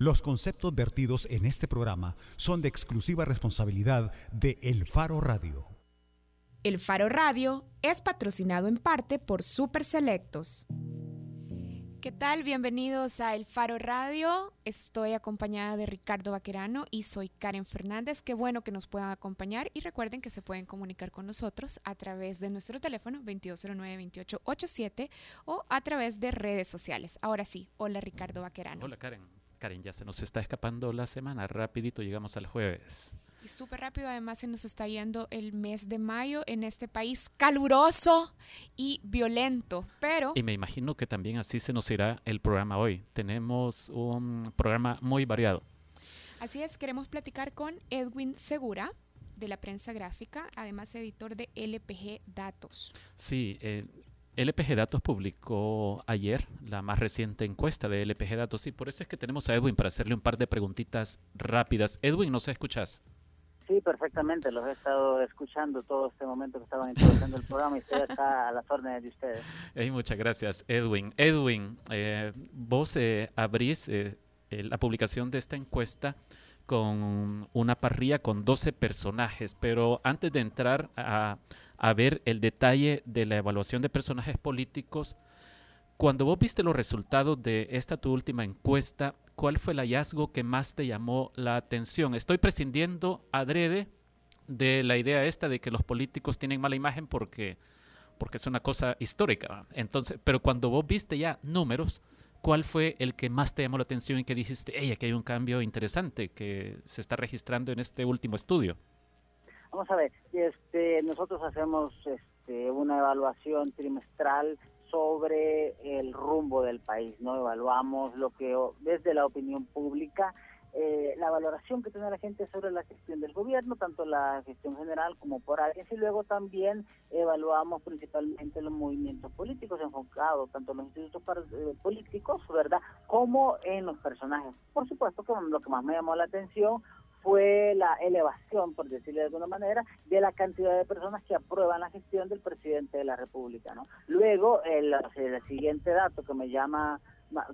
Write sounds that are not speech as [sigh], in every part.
Los conceptos vertidos en este programa son de exclusiva responsabilidad de El Faro Radio. El Faro Radio es patrocinado en parte por Super Selectos. ¿Qué tal? Bienvenidos a El Faro Radio. Estoy acompañada de Ricardo Vaquerano y soy Karen Fernández. Qué bueno que nos puedan acompañar y recuerden que se pueden comunicar con nosotros a través de nuestro teléfono 2209-2887 o a través de redes sociales. Ahora sí, hola Ricardo Vaquerano. Hola Karen. Karen, ya se nos está escapando la semana, rapidito llegamos al jueves. Y súper rápido, además se nos está yendo el mes de mayo en este país caluroso y violento, pero... Y me imagino que también así se nos irá el programa hoy. Tenemos un programa muy variado. Así es, queremos platicar con Edwin Segura de la prensa gráfica, además editor de LPG Datos. Sí, eh, LPG Datos publicó ayer la más reciente encuesta de LPG Datos y por eso es que tenemos a Edwin para hacerle un par de preguntitas rápidas. Edwin, ¿no se escuchas? Sí, perfectamente. Los he estado escuchando todo este momento que estaban introduciendo el programa y estoy acá a las órdenes de ustedes. muchas gracias, Edwin. Edwin, eh, vos eh, abrís eh, la publicación de esta encuesta con una parrilla con 12 personajes, pero antes de entrar a a ver el detalle de la evaluación de personajes políticos. Cuando vos viste los resultados de esta tu última encuesta, ¿cuál fue el hallazgo que más te llamó la atención? Estoy prescindiendo adrede de la idea esta de que los políticos tienen mala imagen porque, porque es una cosa histórica. Entonces, pero cuando vos viste ya números, ¿cuál fue el que más te llamó la atención y que dijiste, hey, aquí hay un cambio interesante que se está registrando en este último estudio? Vamos a ver, este, nosotros hacemos este, una evaluación trimestral sobre el rumbo del país, ¿no? Evaluamos lo que desde la opinión pública, eh, la valoración que tiene la gente sobre la gestión del gobierno, tanto la gestión general como por áreas, y luego también evaluamos principalmente los movimientos políticos enfocados tanto en los institutos eh, políticos, ¿verdad?, como en los personajes. Por supuesto que lo que más me llamó la atención fue la elevación, por decirlo de alguna manera, de la cantidad de personas que aprueban la gestión del presidente de la República. ¿no? Luego, el, el siguiente dato que me llama,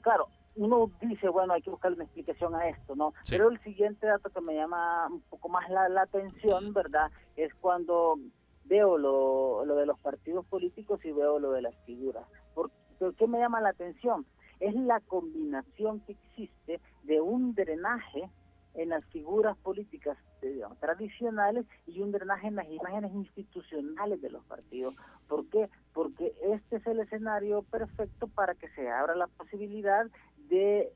claro, uno dice, bueno, hay que buscar una explicación a esto, ¿no? Pero el siguiente dato que me llama un poco más la, atención, ¿verdad? Es cuando veo lo, lo de los partidos políticos y veo lo de las figuras. ¿Por, ¿Por qué me llama la atención? Es la combinación que existe de un drenaje en las figuras políticas eh, tradicionales y un drenaje en las imágenes institucionales de los partidos. ¿Por qué? Porque este es el escenario perfecto para que se abra la posibilidad de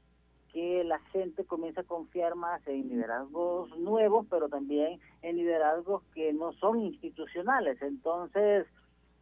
que la gente comience a confiar más en liderazgos nuevos, pero también en liderazgos que no son institucionales. Entonces,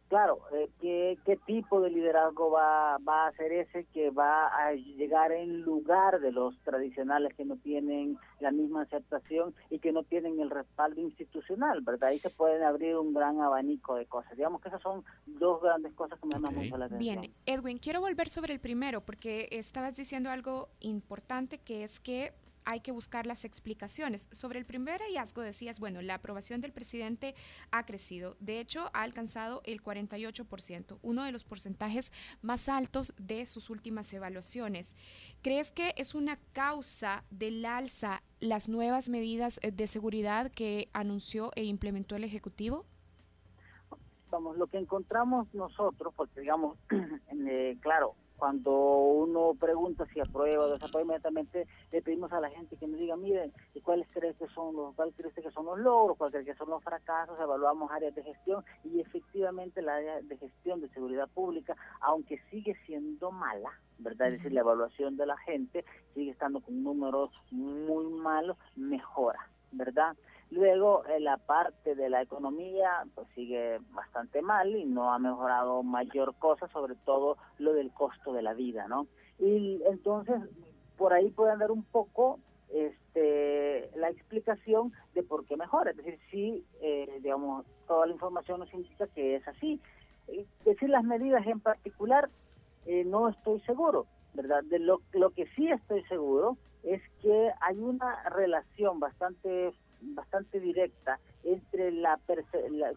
Claro, eh, ¿qué, ¿qué, tipo de liderazgo va, va a ser ese que va a llegar en lugar de los tradicionales que no tienen la misma aceptación y que no tienen el respaldo institucional, ¿verdad? Ahí se pueden abrir un gran abanico de cosas. Digamos que esas son dos grandes cosas que me llaman mucho la atención. Bien, Edwin, quiero volver sobre el primero porque estabas diciendo algo importante que es que hay que buscar las explicaciones. Sobre el primer hallazgo decías, bueno, la aprobación del presidente ha crecido. De hecho, ha alcanzado el 48%, uno de los porcentajes más altos de sus últimas evaluaciones. ¿Crees que es una causa del alza las nuevas medidas de seguridad que anunció e implementó el Ejecutivo? Vamos, lo que encontramos nosotros, porque digamos, [clears throat] eh, claro, cuando uno pregunta si aprueba o desaprueba, inmediatamente le pedimos a la gente que nos diga, miren, cuáles crees que son los, cuáles crees que son los logros, cuáles que son los fracasos, evaluamos áreas de gestión y efectivamente la área de gestión de seguridad pública, aunque sigue siendo mala, ¿verdad? Es decir, la evaluación de la gente sigue estando con números muy malos, mejora, ¿verdad? Luego, en la parte de la economía, pues sigue bastante mal y no ha mejorado mayor cosa, sobre todo lo del costo de la vida, ¿no? Y entonces, por ahí puede andar un poco este la explicación de por qué mejora. Es decir, si, eh, digamos, toda la información nos indica que es así. Es decir, las medidas en particular, eh, no estoy seguro, ¿verdad? De lo, lo que sí estoy seguro es que hay una relación bastante bastante directa entre la,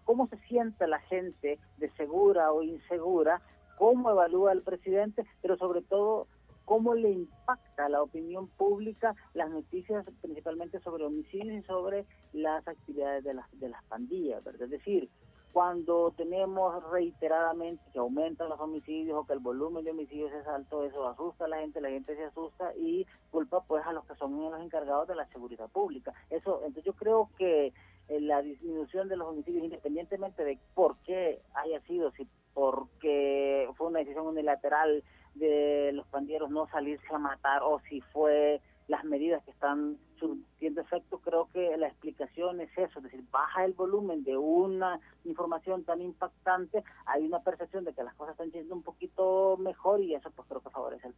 cómo se siente la gente de segura o insegura, cómo evalúa el presidente, pero sobre todo cómo le impacta a la opinión pública las noticias principalmente sobre homicidios y sobre las actividades de las, de las pandillas, ¿verdad? Es decir, cuando tenemos reiteradamente que aumentan los homicidios o que el volumen de homicidios es alto, eso asusta a la gente, la gente se asusta y culpa pues a los que son los encargados de la seguridad pública. Eso, entonces yo creo que eh, la disminución de los homicidios, independientemente de por qué haya sido, si porque fue una decisión unilateral de los pandilleros no salirse a matar o si fue las medidas que están surtiendo efecto, creo que la explicación es eso, es decir, baja el volumen de una información tan impactante, hay una percepción de que las cosas están yendo un poquito mejor y eso pues creo que favorece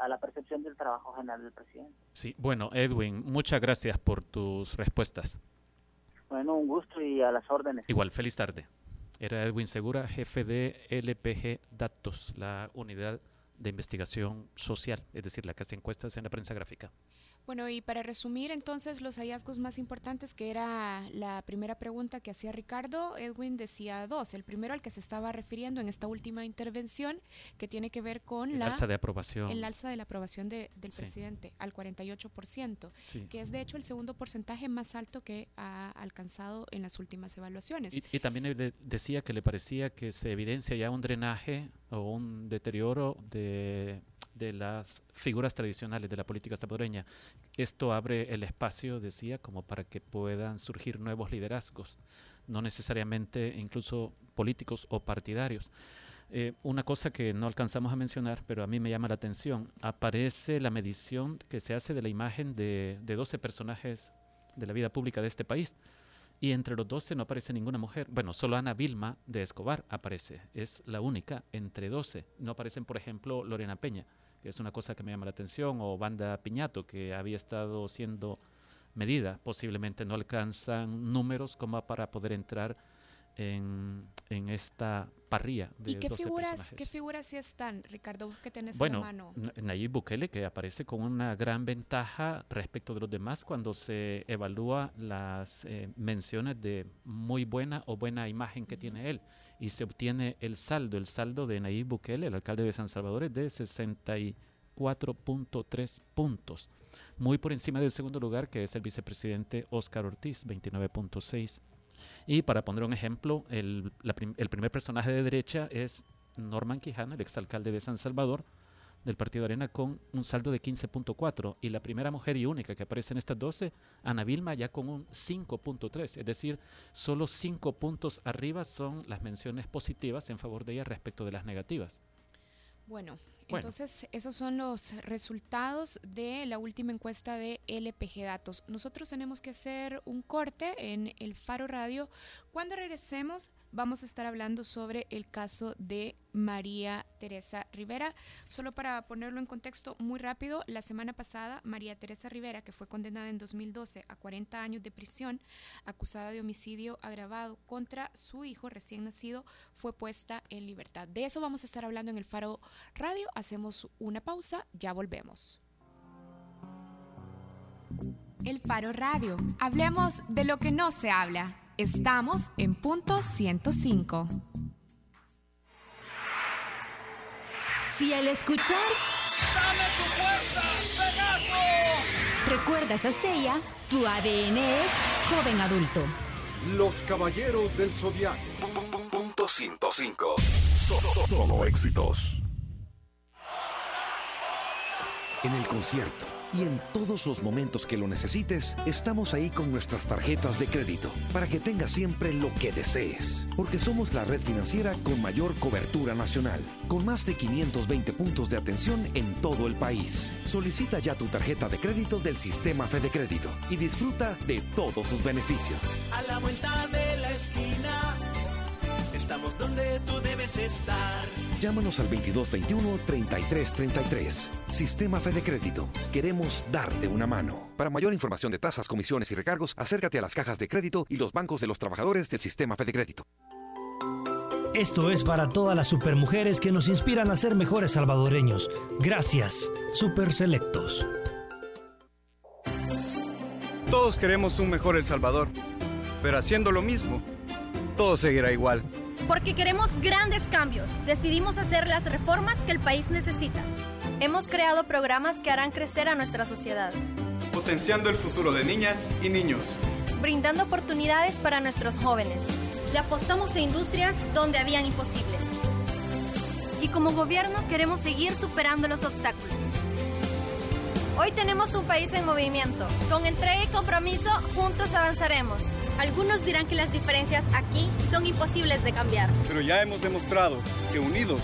a la percepción del trabajo general del presidente. Sí, bueno, Edwin, muchas gracias por tus respuestas. Bueno, un gusto y a las órdenes. Igual, feliz tarde. Era Edwin Segura, jefe de LPG Datos, la unidad de investigación social, es decir, la que hace encuestas en la prensa gráfica. Bueno, y para resumir entonces los hallazgos más importantes, que era la primera pregunta que hacía Ricardo, Edwin decía dos. El primero al que se estaba refiriendo en esta última intervención, que tiene que ver con el la alza de aprobación. El alza de la aprobación del presidente al 48%, que es de hecho el segundo porcentaje más alto que ha alcanzado en las últimas evaluaciones. Y, y también decía que le parecía que se evidencia ya un drenaje o un deterioro de de las figuras tradicionales de la política salvadoreña. Esto abre el espacio, decía, como para que puedan surgir nuevos liderazgos, no necesariamente incluso políticos o partidarios. Eh, una cosa que no alcanzamos a mencionar, pero a mí me llama la atención, aparece la medición que se hace de la imagen de, de 12 personajes de la vida pública de este país. Y entre los 12 no aparece ninguna mujer. Bueno, solo Ana Vilma de Escobar aparece. Es la única entre 12. No aparecen, por ejemplo, Lorena Peña que es una cosa que me llama la atención, o Banda Piñato, que había estado siendo medida, posiblemente no alcanzan números como para poder entrar en, en esta parrilla de ¿Y qué figuras, qué figuras sí están, Ricardo, que tenés bueno, en la mano? Nayib Bukele, que aparece con una gran ventaja respecto de los demás cuando se evalúa las eh, menciones de muy buena o buena imagen que tiene él y se obtiene el saldo, el saldo de Nayib Bukele, el alcalde de San Salvador, es de 64.3 puntos, muy por encima del segundo lugar que es el vicepresidente Oscar Ortiz, 29.6. Y para poner un ejemplo, el, el primer personaje de derecha es Norman Quijano, el exalcalde de San Salvador, del Partido Arena con un saldo de 15.4 y la primera mujer y única que aparece en estas 12, Ana Vilma, ya con un 5.3, es decir, solo 5 puntos arriba son las menciones positivas en favor de ella respecto de las negativas. Bueno, entonces, esos son los resultados de la última encuesta de LPG Datos. Nosotros tenemos que hacer un corte en el Faro Radio. Cuando regresemos, vamos a estar hablando sobre el caso de María Teresa Rivera. Solo para ponerlo en contexto muy rápido, la semana pasada María Teresa Rivera, que fue condenada en 2012 a 40 años de prisión, acusada de homicidio agravado contra su hijo recién nacido, fue puesta en libertad. De eso vamos a estar hablando en el Faro Radio. Hacemos una pausa, ya volvemos. El Faro Radio. Hablemos de lo que no se habla. Estamos en punto 105. Si al escuchar... ¡Dame tu fuerza, Pegaso! Recuerdas a Seiya, tu ADN es joven adulto. Los Caballeros del Zodiaco. Punto 105. solo éxitos. En el concierto y en todos los momentos que lo necesites, estamos ahí con nuestras tarjetas de crédito para que tengas siempre lo que desees. Porque somos la red financiera con mayor cobertura nacional, con más de 520 puntos de atención en todo el país. Solicita ya tu tarjeta de crédito del sistema Fede Crédito y disfruta de todos sus beneficios. A la vuelta de la esquina Estamos donde tú debes estar. Llámanos al 2221-3333. Sistema Fede Crédito. Queremos darte una mano. Para mayor información de tasas, comisiones y recargos, acércate a las cajas de crédito y los bancos de los trabajadores del Sistema Fede Crédito. Esto es para todas las supermujeres que nos inspiran a ser mejores salvadoreños. Gracias, Super Selectos. Todos queremos un mejor El Salvador, pero haciendo lo mismo, todo seguirá igual. Porque queremos grandes cambios. Decidimos hacer las reformas que el país necesita. Hemos creado programas que harán crecer a nuestra sociedad. Potenciando el futuro de niñas y niños. Brindando oportunidades para nuestros jóvenes. Le apostamos a industrias donde habían imposibles. Y como gobierno queremos seguir superando los obstáculos. Hoy tenemos un país en movimiento. Con entrega y compromiso, juntos avanzaremos. Algunos dirán que las diferencias aquí son imposibles de cambiar. Pero ya hemos demostrado que unidos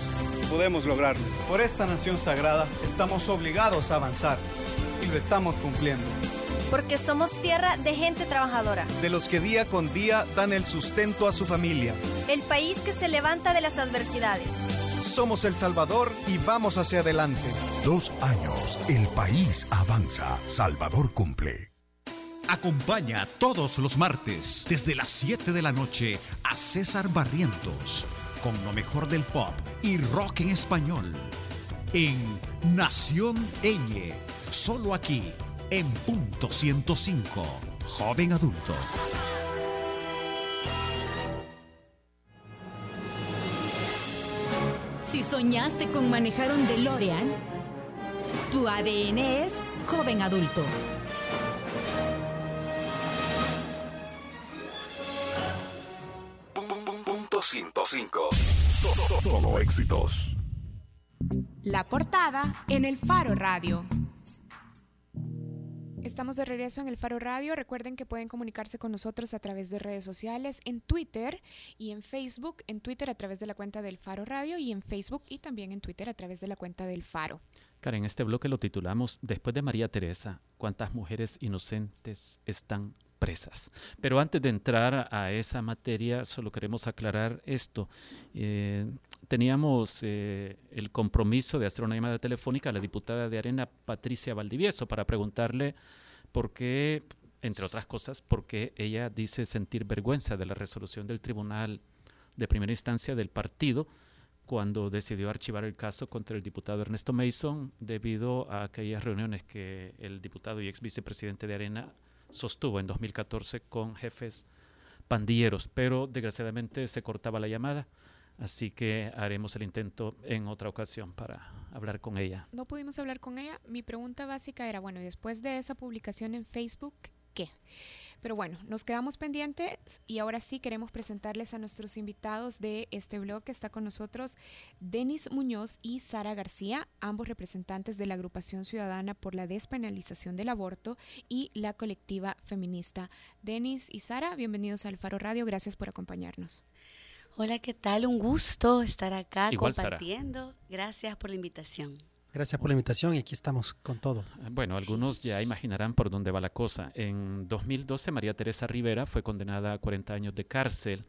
podemos lograrlo. Por esta nación sagrada estamos obligados a avanzar y lo estamos cumpliendo. Porque somos tierra de gente trabajadora. De los que día con día dan el sustento a su familia. El país que se levanta de las adversidades. Somos El Salvador y vamos hacia adelante. Dos años, el país avanza. Salvador cumple. Acompaña todos los martes desde las 7 de la noche a César Barrientos con lo mejor del pop y rock en español en Nación Eñe, solo aquí en punto 105, joven adulto. Si soñaste con manejar un DeLorean, tu ADN es joven adulto. Punto 105. Solo éxitos. La portada en el Faro Radio. Estamos de regreso en el Faro Radio. Recuerden que pueden comunicarse con nosotros a través de redes sociales, en Twitter y en Facebook. En Twitter a través de la cuenta del Faro Radio y en Facebook y también en Twitter a través de la cuenta del Faro. Karen, este bloque lo titulamos Después de María Teresa, ¿cuántas mujeres inocentes están presas. Pero antes de entrar a esa materia, solo queremos aclarar esto. Eh, teníamos eh, el compromiso de hacer una llamada telefónica a la diputada de Arena, Patricia Valdivieso, para preguntarle por qué, entre otras cosas, por qué ella dice sentir vergüenza de la resolución del Tribunal de Primera Instancia del partido cuando decidió archivar el caso contra el diputado Ernesto Mason debido a aquellas reuniones que el diputado y ex vicepresidente de Arena sostuvo en 2014 con jefes pandilleros, pero desgraciadamente se cortaba la llamada, así que haremos el intento en otra ocasión para hablar con ella. No pudimos hablar con ella. Mi pregunta básica era, bueno, después de esa publicación en Facebook, ¿qué? Pero bueno, nos quedamos pendientes y ahora sí queremos presentarles a nuestros invitados de este blog que está con nosotros, Denis Muñoz y Sara García, ambos representantes de la agrupación ciudadana por la despenalización del aborto y la colectiva feminista. Denis y Sara, bienvenidos al Faro Radio, gracias por acompañarnos. Hola, ¿qué tal? Un gusto estar acá compartiendo. Gracias por la invitación. Gracias por la invitación y aquí estamos con todo. Bueno, algunos ya imaginarán por dónde va la cosa. En 2012 María Teresa Rivera fue condenada a 40 años de cárcel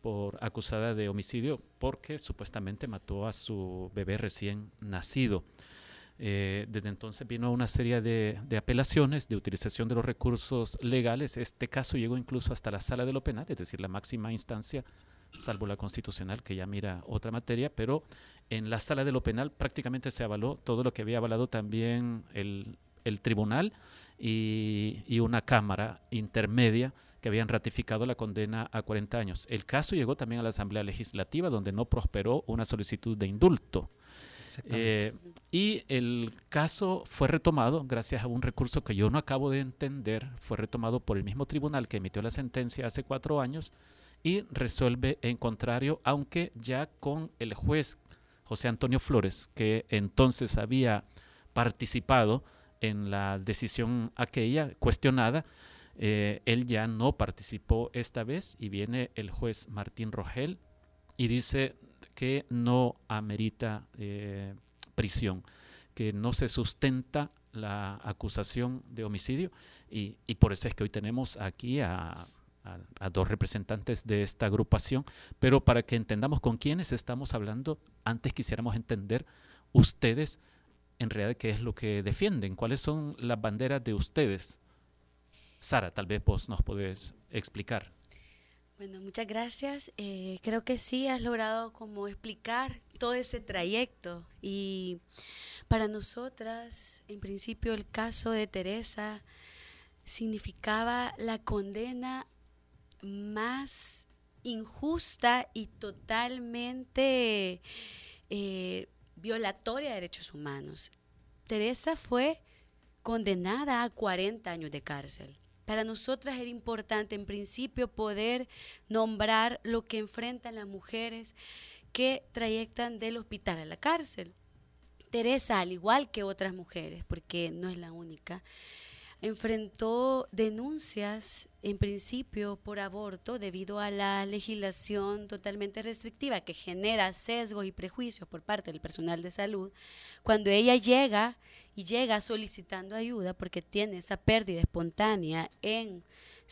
por acusada de homicidio porque supuestamente mató a su bebé recién nacido. Eh, desde entonces vino una serie de, de, apelaciones de utilización de los recursos legales. Este caso llegó incluso hasta la sala de lo penal, es decir, la máxima instancia, salvo la constitucional que ya mira otra materia, pero en la sala de lo penal prácticamente se avaló todo lo que había avalado también el, el tribunal y, y, una cámara intermedia que habían ratificado la condena a 40 años. El caso llegó también a la Asamblea Legislativa, donde no prosperó una solicitud de indulto. Eh, y el caso fue retomado gracias a un recurso que yo no acabo de entender, fue retomado por el mismo tribunal que emitió la sentencia hace cuatro años y resuelve en contrario, aunque ya con el juez José Antonio Flores, que entonces había participado en la decisión aquella cuestionada, eh, él ya no participó esta vez y viene el juez Martín Rogel y dice que no amerita eh, prisión, que no se sustenta la acusación de homicidio y, y por eso es que hoy tenemos aquí a a, dos representantes de esta agrupación, pero para que entendamos con quiénes estamos hablando, antes quisiéramos entender ustedes en realidad qué es lo que defienden, cuáles son las banderas de ustedes. Sara, tal vez vos nos podés explicar. Bueno, muchas gracias. Eh, creo que sí has logrado como explicar todo ese trayecto y para nosotras, en principio, el caso de Teresa significaba la condena más injusta y totalmente eh, violatoria de derechos humanos. Teresa fue condenada a 40 años de cárcel. Para nosotras era importante en principio poder nombrar lo que enfrentan las mujeres que trayectan del hospital a la cárcel. Teresa, al igual que otras mujeres, porque no es la única, enfrentó denuncias en principio por aborto debido a la legislación totalmente restrictiva que genera sesgos y prejuicios por parte del personal de salud. Cuando ella llega y llega solicitando ayuda porque tiene esa pérdida espontánea en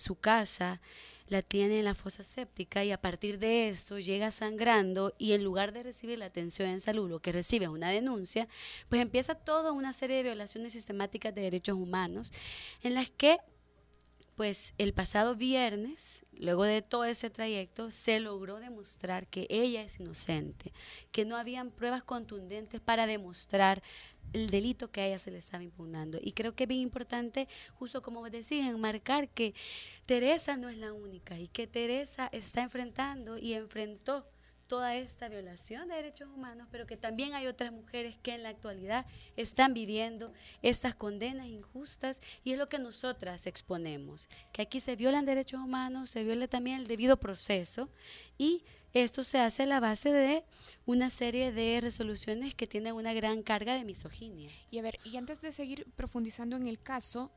su casa, la tiene en la fosa séptica y a partir de esto llega sangrando y en lugar de recibir la atención en salud, lo que recibe es una denuncia, pues empieza toda una serie de violaciones sistemáticas de derechos humanos en las que pues el pasado viernes, luego de todo ese trayecto, se logró demostrar que ella es inocente, que no habían pruebas contundentes para demostrar el delito que a ella se le estaba impugnando. Y creo que es bien importante, justo como vos decís, enmarcar que Teresa no es la única y que Teresa está enfrentando y enfrentó toda esta violación de derechos humanos, pero que también hay otras mujeres que en la actualidad están viviendo estas condenas injustas y es lo que nosotras exponemos, que aquí se violan derechos humanos, se viola también el debido proceso y esto se hace a la base de una serie de resoluciones que tienen una gran carga de misoginia. Y a ver, y antes de seguir profundizando en el caso,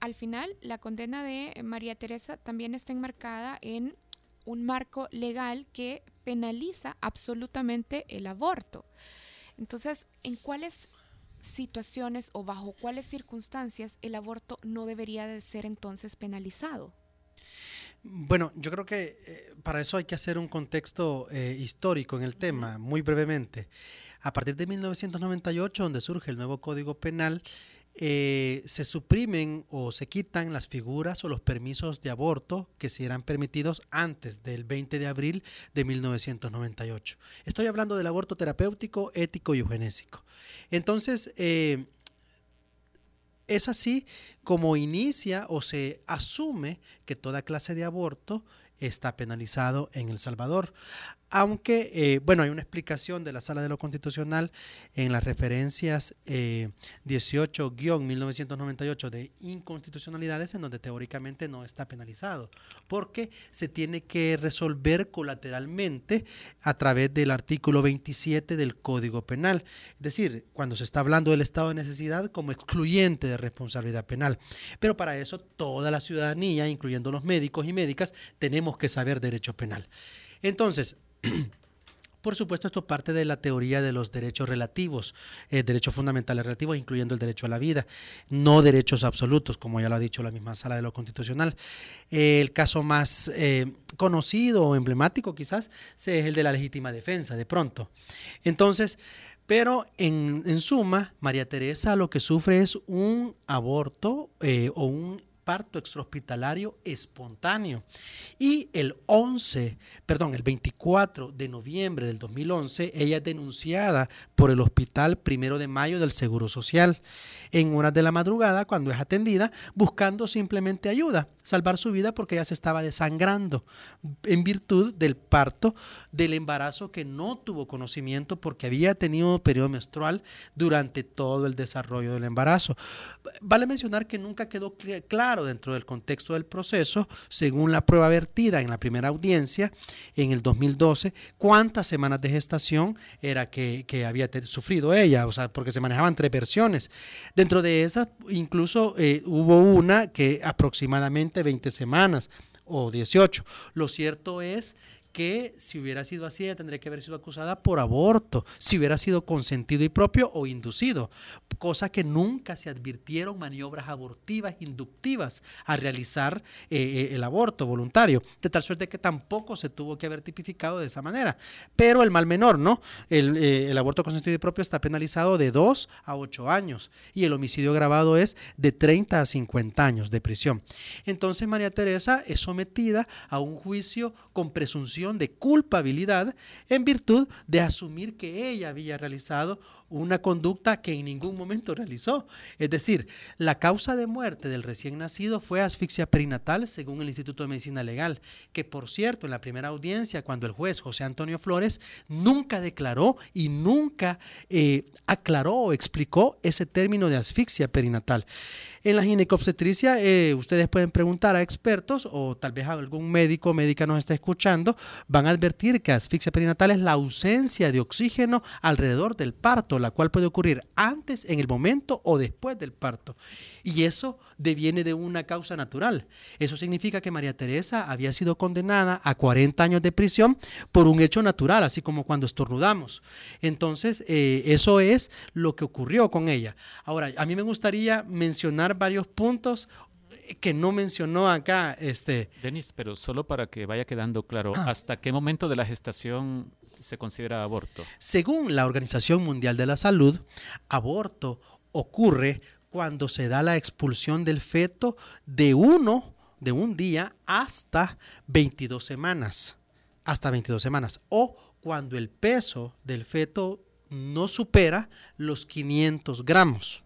al final la condena de María Teresa también está enmarcada en un marco legal que penaliza absolutamente el aborto. Entonces, ¿en cuáles situaciones o bajo cuáles circunstancias el aborto no debería de ser entonces penalizado? Bueno, yo creo que eh, para eso hay que hacer un contexto eh, histórico en el tema, muy brevemente. A partir de 1998, donde surge el nuevo Código Penal, eh, se suprimen o se quitan las figuras o los permisos de aborto que se eran permitidos antes del 20 de abril de 1998. Estoy hablando del aborto terapéutico, ético y eugenésico. Entonces, es así como inicia o se asume que toda clase de aborto está penalizado en El Salvador aunque, eh, bueno, hay una explicación de la Sala de lo Constitucional en las referencias 18-1998 eh, de inconstitucionalidades, en donde teóricamente no está penalizado, porque se tiene que resolver colateralmente a través del artículo 27 del Código Penal. Es decir, cuando se está hablando del estado de necesidad como excluyente de responsabilidad penal. Pero para eso toda la ciudadanía, incluyendo los médicos y médicas, tenemos que saber derecho penal. Entonces, Por supuesto, esto parte de la teoría de los derechos relativos, eh, derechos fundamentales relativos, incluyendo el derecho a la vida, no derechos absolutos, como ya lo ha dicho la misma sala de lo constitucional. el caso más eh, conocido o emblemático quizás es el de la legítima defensa, de pronto. Entonces, pero en, suma, María Teresa lo que sufre es un aborto eh, o un parto extrahospitalario espontáneo. Y el 11, perdón, el 24 de noviembre del 2011, ella es denunciada por el Hospital Primero de Mayo del Seguro Social en horas de la madrugada cuando es atendida buscando simplemente ayuda, salvar su vida porque ella se estaba desangrando en virtud del parto del embarazo que no tuvo conocimiento porque había tenido periodo menstrual durante todo el desarrollo del embarazo. Vale mencionar que nunca quedó claro dentro del contexto del proceso, según la prueba vertida en la primera audiencia en el 2012, cuántas semanas de gestación era que, había sufrido ella, o sea, porque se manejaban tres versiones. Dentro de esas, incluso eh, hubo una que aproximadamente 20 semanas o 18. Lo cierto es que si hubiera sido así, ella tendría que haber sido acusada por aborto, si hubiera sido consentido y propio o inducido, cosa que nunca se advirtieron maniobras abortivas inductivas a realizar eh, eh, el aborto voluntario, de tal suerte que tampoco se tuvo que haber tipificado de esa manera. Pero el mal menor, ¿no? El, eh, el aborto consentido y propio está penalizado de 2 a 8 años y el homicidio grabado es de 30 a 50 años de prisión. Entonces María Teresa es sometida a un juicio con presunción de culpabilidad en virtud de asumir que ella había realizado una conducta que en ningún momento realizó. Es decir, la causa de muerte del recién nacido fue asfixia perinatal según el Instituto de Medicina Legal, que por cierto en la primera audiencia cuando el juez José Antonio Flores nunca declaró y nunca eh, aclaró o explicó ese término de asfixia perinatal. En la ginecobstetricia eh, ustedes pueden preguntar a expertos o tal vez algún médico o médica nos está escuchando, van a advertir que asfixia perinatal es la ausencia de oxígeno alrededor del parto, la cual puede ocurrir antes, en el momento o después del parto. Y eso deviene de una causa natural. Eso significa que María Teresa había sido condenada a 40 años de prisión por un hecho natural, así como cuando estornudamos. Entonces, eh, eso es lo que ocurrió con ella. Ahora, a mí me gustaría mencionar varios puntos que no mencionó acá. Este. Denis, pero solo para que vaya quedando claro, ah. ¿hasta qué momento de la gestación se considera aborto? Según la Organización Mundial de la Salud, aborto ocurre cuando se da la expulsión del feto de uno, de un día hasta 22 semanas, hasta 22 semanas, o cuando el peso del feto no supera los 500 gramos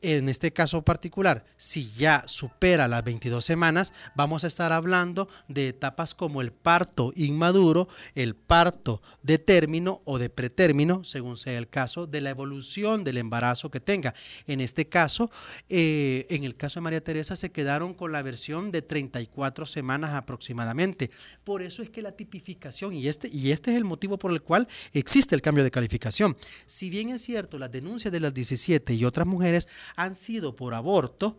en este caso particular, si ya supera las 22 semanas, vamos a estar hablando de etapas como el parto inmaduro, el parto de término o de pretérmino, según sea el caso, de la evolución del embarazo que tenga. En este caso, eh, en el caso de María Teresa, se quedaron con la versión de 34 semanas aproximadamente. Por eso es que la tipificación, y este, y este es el motivo por el cual existe el cambio de calificación. Si bien es cierto, las denuncias de las 17 y otras mujeres han sido por aborto,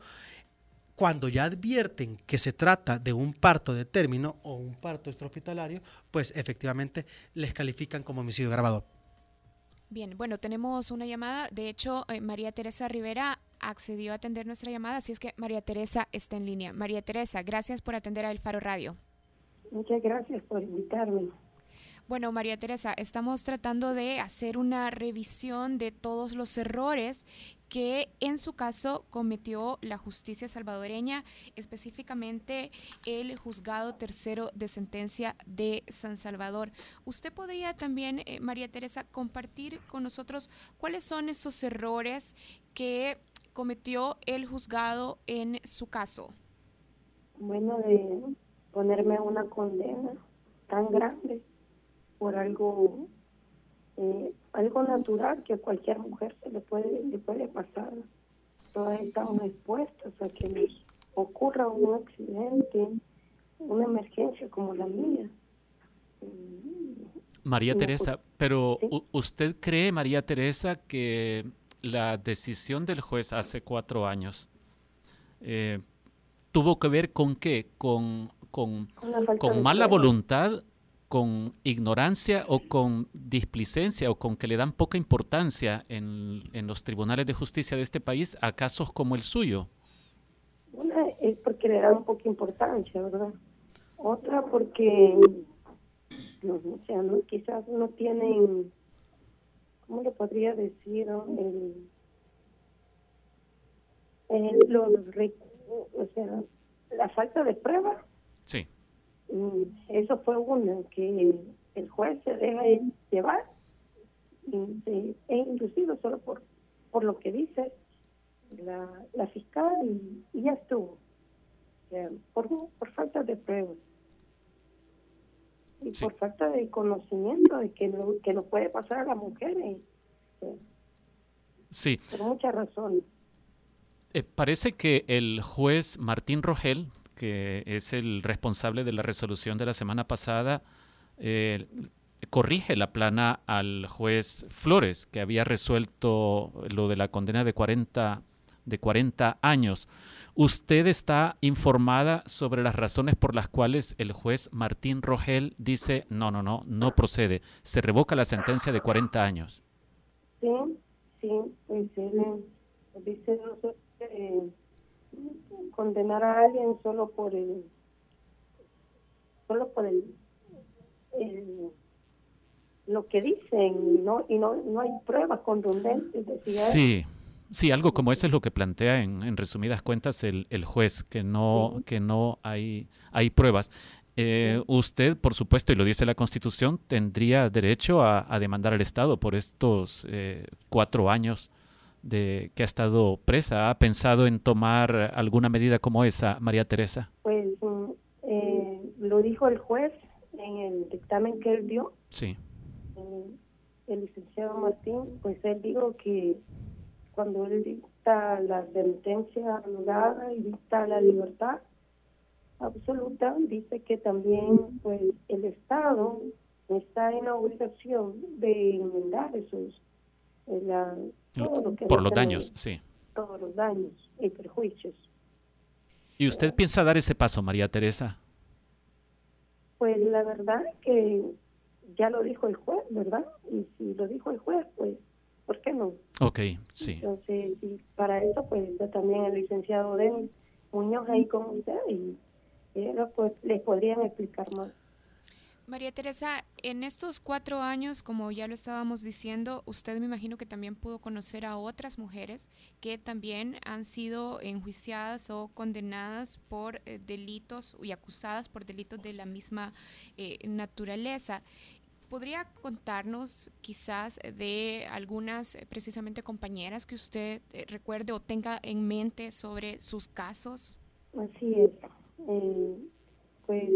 cuando ya advierten que se trata de un parto de término o un parto extrahospitalario, pues efectivamente les califican como homicidio grabado. Bien, bueno, tenemos una llamada. De hecho, eh, María Teresa Rivera accedió a atender nuestra llamada, así es que María Teresa está en línea. María Teresa, gracias por atender a El Faro Radio. Muchas gracias por invitarme. Bueno, María Teresa, estamos tratando de hacer una revisión de todos los errores que en su caso cometió la justicia salvadoreña, específicamente el juzgado tercero de sentencia de San Salvador. ¿Usted podría también, eh, María Teresa, compartir con nosotros cuáles son esos errores que cometió el juzgado en su caso? Bueno, de ponerme una condena tan grande por algo eh, algo natural que a cualquier mujer se le puede, le puede pasar. Todas estamos expuestas a que nos ocurra un accidente, una emergencia como la mía. María Teresa, pero ¿usted cree, María Teresa, que la decisión del juez hace cuatro años eh, tuvo que ver con qué? ¿Con, con, con mala voluntad con ignorancia o con displicencia o con que le dan poca importancia en, los tribunales de justicia de este país a casos como el suyo? Una es porque le dan poca importancia, ¿verdad? Otra porque no, o sea, no, quizás no tienen, ¿cómo le podría decir? El, el, los, o sea, la falta de prueba. Sí Eso fue una que el juez se deja llevar e inclusive solo por por lo que dice la, la fiscal y, ya estuvo. Por, por falta de pruebas. Y por falta de conocimiento de que no, que no puede pasar a las mujeres sí. por muchas razones. Eh, parece que el juez Martín Rogel que es el responsable de la resolución de la semana pasada, eh, corrige la plana al juez Flores, que había resuelto lo de la condena de 40, de 40 años. ¿Usted está informada sobre las razones por las cuales el juez Martín Rogel dice, no, no, no, no procede, se revoca la sentencia de 40 años? Sí, sí, pues dice, condenar a alguien solo por el solo por el, lo que dicen no y no no hay pruebas contundentes sí sí algo como eso es lo que plantea en, resumidas cuentas el, el juez que no que no hay hay pruebas. Eh, usted, por supuesto, y lo dice la Constitución, tendría derecho a, demandar al Estado por estos eh, cuatro años de que ha estado presa. ¿Ha pensado en tomar alguna medida como esa, María Teresa? Pues eh, lo dijo el juez en el dictamen que él dio. Sí. El, licenciado Martín, pues él dijo que cuando él dicta la sentencia anulada y dicta la libertad, absoluta dice que también pues el Estado está en la obligación de enmendar esos eh, por los daños, sí. Todos los daños y perjuicios. ¿Y usted piensa dar ese paso, María Teresa? Pues la verdad es que ya lo dijo el juez, ¿verdad? Y si lo dijo el juez, pues, ¿por qué no? Ok, sí. Entonces, para eso, pues, está también el licenciado Denis Muñoz ahí con usted y pues, les podrían explicar más. María Teresa, en estos cuatro años, como ya lo estábamos diciendo, usted me imagino que también pudo conocer a otras mujeres que también han sido enjuiciadas o condenadas por eh, delitos y acusadas por delitos de la misma eh, naturaleza. ¿Podría contarnos quizás de algunas eh, precisamente compañeras que usted recuerde o tenga en mente sobre sus casos? Así es. Pues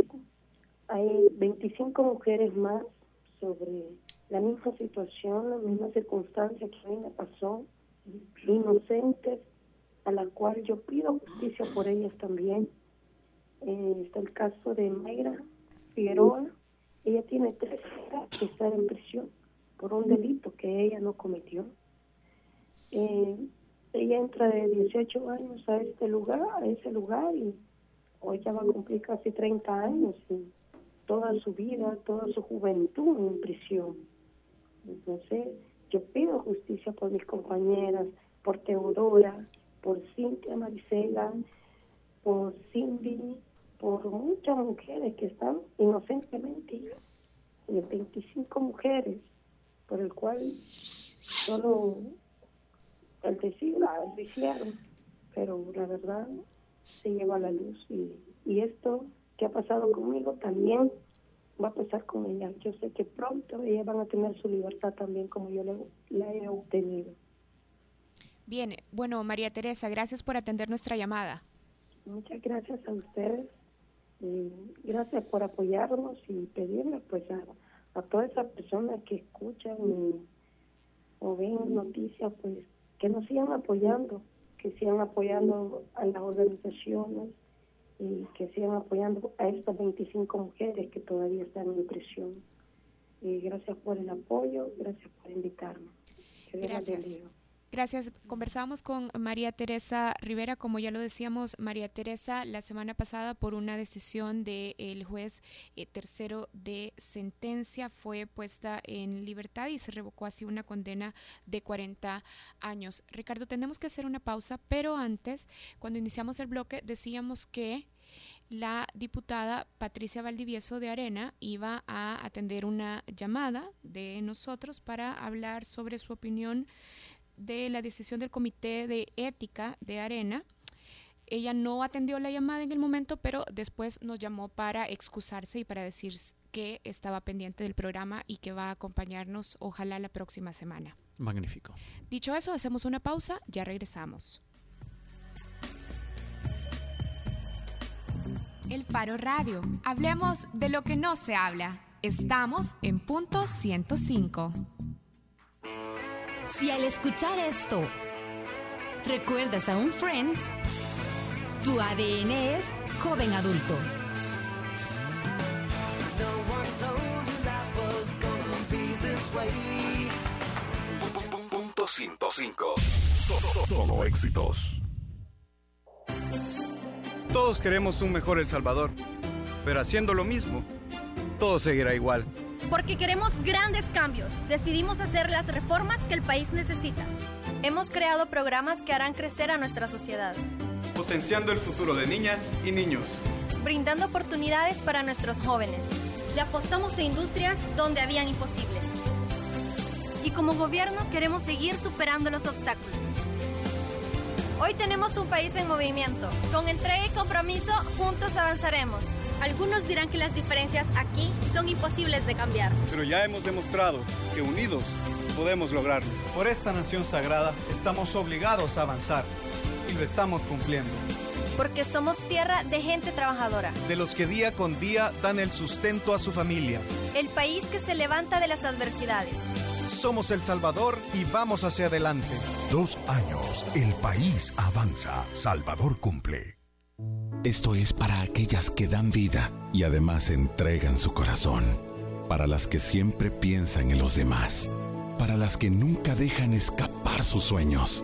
hay 25 mujeres más sobre la misma situación, la misma circunstancia que a mí me pasó, inocentes, a la cual yo pido justicia por ellas también. Eh, está el caso de Mayra Figueroa, ella tiene tres hijas que están en prisión por un delito que ella no cometió. Eh, ella entra de 18 años a este lugar, a ese lugar y hoy ya va a cumplir casi 30 años y toda su vida, toda su juventud en prisión. Entonces, yo pido justicia por mis compañeras, por Teodora, por Cintia Maricela, por Cindy, por muchas mujeres que están inocentemente, 25 mujeres, por el cual solo el decir, la hicieron, pero la verdad se lleva a la luz y esto que ha pasado conmigo también va a pasar con ella. Yo sé que pronto ellas van a tener su libertad también como yo la he obtenido. Bien, bueno, María Teresa, gracias por atender nuestra llamada. Muchas gracias a ustedes. Y gracias por apoyarnos y pedirle pues a, a todas esas personas que escuchan o ven noticias pues que nos sigan apoyando que sigan apoyando a las organizaciones y que sigan apoyando a estas 25 mujeres que todavía están en prisión. Y gracias por el apoyo, gracias por invitarme. gracias. Gracias. Conversamos con María Teresa Rivera, como ya lo decíamos, María Teresa la semana pasada por una decisión del juez eh, tercero de sentencia fue puesta en libertad y se revocó así una condena de 40 años. Ricardo, tenemos que hacer una pausa, pero antes, cuando iniciamos el bloque, decíamos que la diputada Patricia Valdivieso de Arena iba a atender una llamada de nosotros para hablar sobre su opinión de la decisión del Comité de Ética de Arena. Ella no atendió la llamada en el momento, pero después nos llamó para excusarse y para decir que estaba pendiente del programa y que va a acompañarnos, ojalá, la próxima semana. Magnífico. Dicho eso, hacemos una pausa, ya regresamos. El Faro Radio. Hablemos de lo que no se habla. Estamos en punto 105. Si al escuchar esto recuerdas a un Friends, tu ADN es joven adulto. Punto 105. Solo éxitos. Todos queremos un mejor El Salvador, pero haciendo lo mismo, todo seguirá igual. Porque queremos grandes cambios, decidimos hacer las reformas que el país necesita. Hemos creado programas que harán crecer a nuestra sociedad. Potenciando el futuro de niñas y niños. Brindando oportunidades para nuestros jóvenes. Le apostamos a industrias donde habían imposibles. Y como gobierno queremos seguir superando los obstáculos. Hoy tenemos un país en movimiento. Con entrega y compromiso, juntos avanzaremos. Algunos dirán que las diferencias aquí son imposibles de cambiar. Pero ya hemos demostrado que unidos podemos lograrlo. Por esta nación sagrada estamos obligados a avanzar y lo estamos cumpliendo. Porque somos tierra de gente trabajadora. De los que día con día dan el sustento a su familia. El país que se levanta de las adversidades. Somos El Salvador y vamos hacia adelante. Dos años, el país avanza. Salvador cumple. Esto es para aquellas que dan vida y además entregan su corazón. Para las que siempre piensan en los demás. Para las que nunca dejan escapar sus sueños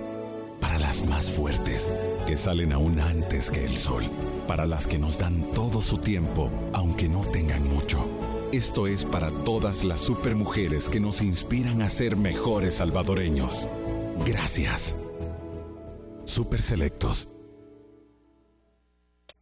para las más fuertes, que salen aún antes que el sol, para las que nos dan todo su tiempo, aunque no tengan mucho. Esto es para todas las supermujeres que nos inspiran a ser mejores salvadoreños. Gracias. Super Selectos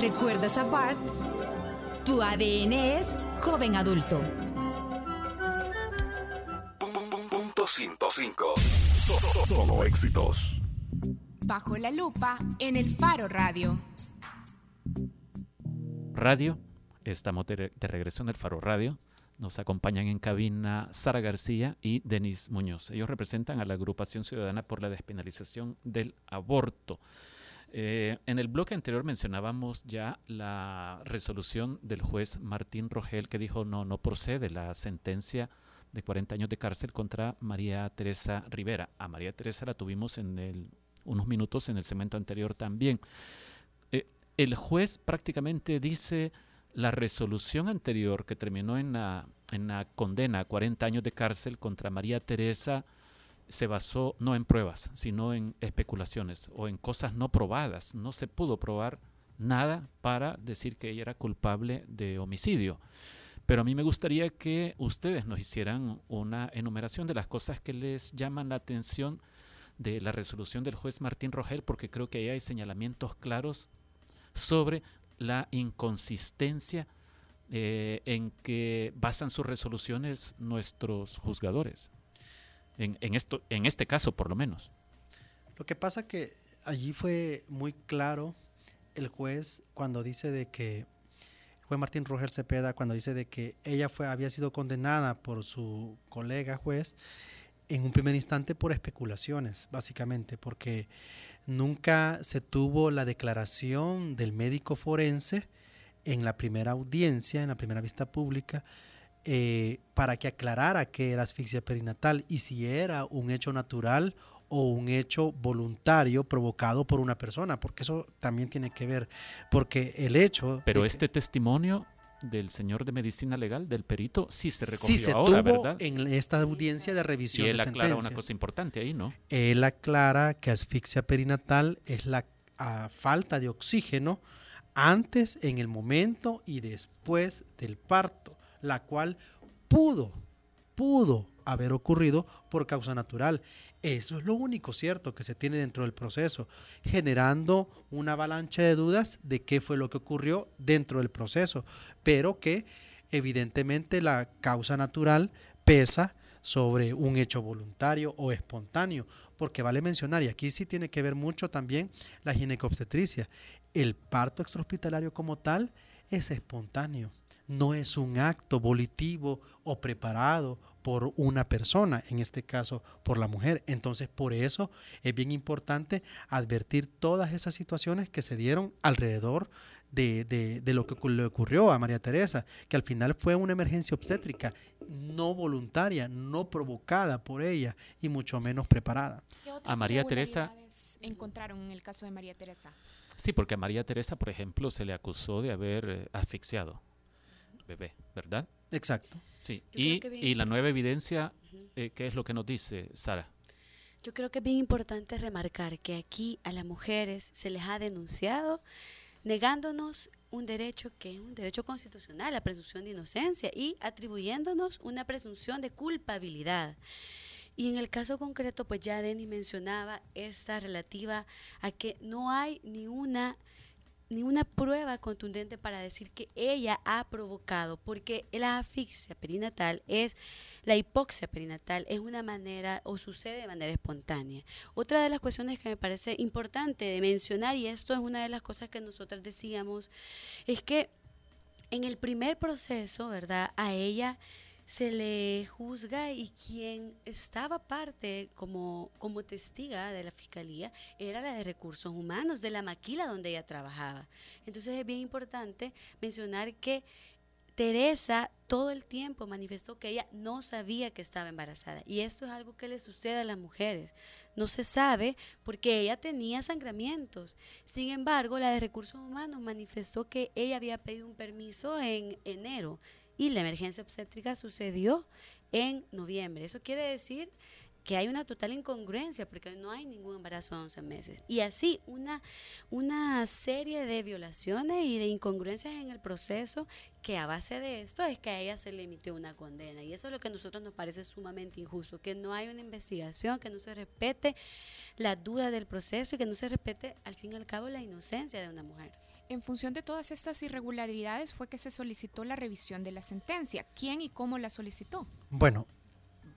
recuerdas a Bart, tu ADN es joven adulto. Punto 105. Solo éxitos. Bajo la lupa en el Faro Radio. Radio, estamos de, regreso en el Faro Radio. Nos acompañan en cabina Sara García y Denis Muñoz. Ellos representan a la Agrupación Ciudadana por la Despenalización del Aborto. Eh, en el bloque anterior mencionábamos ya la resolución del juez Martín Rogel que dijo no, no procede la sentencia de 40 años de cárcel contra María Teresa Rivera. A María Teresa la tuvimos en el, unos minutos en el segmento anterior también. Eh, el juez prácticamente dice la resolución anterior que terminó en la, en la condena a 40 años de cárcel contra María Teresa se basó no en pruebas, sino en especulaciones o en cosas no probadas. No se pudo probar nada para decir que ella era culpable de homicidio. Pero a mí me gustaría que ustedes nos hicieran una enumeración de las cosas que les llaman la atención de la resolución del juez Martín Rogel, porque creo que ahí hay señalamientos claros sobre la inconsistencia eh, en que basan sus resoluciones nuestros juzgadores en, esto, en este caso por lo menos. Lo que pasa que allí fue muy claro el juez cuando dice de que fue Martín Roger Cepeda cuando dice de que ella fue había sido condenada por su colega juez en un primer instante por especulaciones, básicamente, porque nunca se tuvo la declaración del médico forense en la primera audiencia, en la primera vista pública, eh, para que aclarara que era asfixia perinatal y si era un hecho natural o un hecho voluntario provocado por una persona, porque eso también tiene que ver, porque el hecho... Pero este testimonio del señor de medicina legal, del perito, sí se recogió sí se ahora, tuvo ¿verdad? en esta audiencia de revisión y él de aclara sentencia. una cosa importante ahí, ¿no? Él aclara que asfixia perinatal es la falta de oxígeno antes, en el momento y después del parto la cual pudo, pudo haber ocurrido por causa natural. Eso es lo único cierto que se tiene dentro del proceso, generando una avalancha de dudas de qué fue lo que ocurrió dentro del proceso, pero que evidentemente la causa natural pesa sobre un hecho voluntario o espontáneo, porque vale mencionar, y aquí sí tiene que ver mucho también la ginecobstetricia, el parto extrahospitalario como tal es espontáneo no es un acto volitivo o preparado por una persona, en este caso por la mujer. Entonces, por eso es bien importante advertir todas esas situaciones que se dieron alrededor de, de, lo que le ocurrió a María Teresa, que al final fue una emergencia obstétrica no voluntaria, no provocada por ella y mucho menos preparada. A María Teresa encontraron en el caso de María Teresa. Sí, porque a María Teresa, por ejemplo, se le acusó de haber eh, asfixiado bebé, ¿verdad? Exacto. Sí. Y, y, la nueva evidencia, eh, ¿qué es lo que nos dice Sara? Yo creo que es bien importante remarcar que aquí a las mujeres se les ha denunciado negándonos un derecho que es un derecho constitucional, la presunción de inocencia, y atribuyéndonos una presunción de culpabilidad. Y en el caso concreto, pues ya Denis mencionaba esta relativa a que no hay ni una ni una prueba contundente para decir que ella ha provocado, porque la asfixia perinatal es, la hipoxia perinatal es una manera o sucede de manera espontánea. Otra de las cuestiones que me parece importante de mencionar, y esto es una de las cosas que nosotras decíamos, es que en el primer proceso, ¿verdad? A ella se le juzga y quien estaba parte como, como testiga de la fiscalía era la de recursos humanos, de la maquila donde ella trabajaba. Entonces es bien importante mencionar que Teresa todo el tiempo manifestó que ella no sabía que estaba embarazada. Y esto es algo que le sucede a las mujeres. No se sabe porque ella tenía sangramientos. Sin embargo, la de recursos humanos manifestó que ella había pedido un permiso en enero y la emergencia obstétrica sucedió en noviembre. Eso quiere decir que hay una total incongruencia porque no hay ningún embarazo de 11 meses. Y así una, una serie de violaciones y de incongruencias en el proceso que a base de esto es que a ella se le emitió una condena. Y eso es lo que a nosotros nos parece sumamente injusto, que no hay una investigación, que no se respete la duda del proceso y que no se respete al fin y al cabo la inocencia de una mujer. En función de todas estas irregularidades fue que se solicitó la revisión de la sentencia. ¿Quién y cómo la solicitó? Bueno.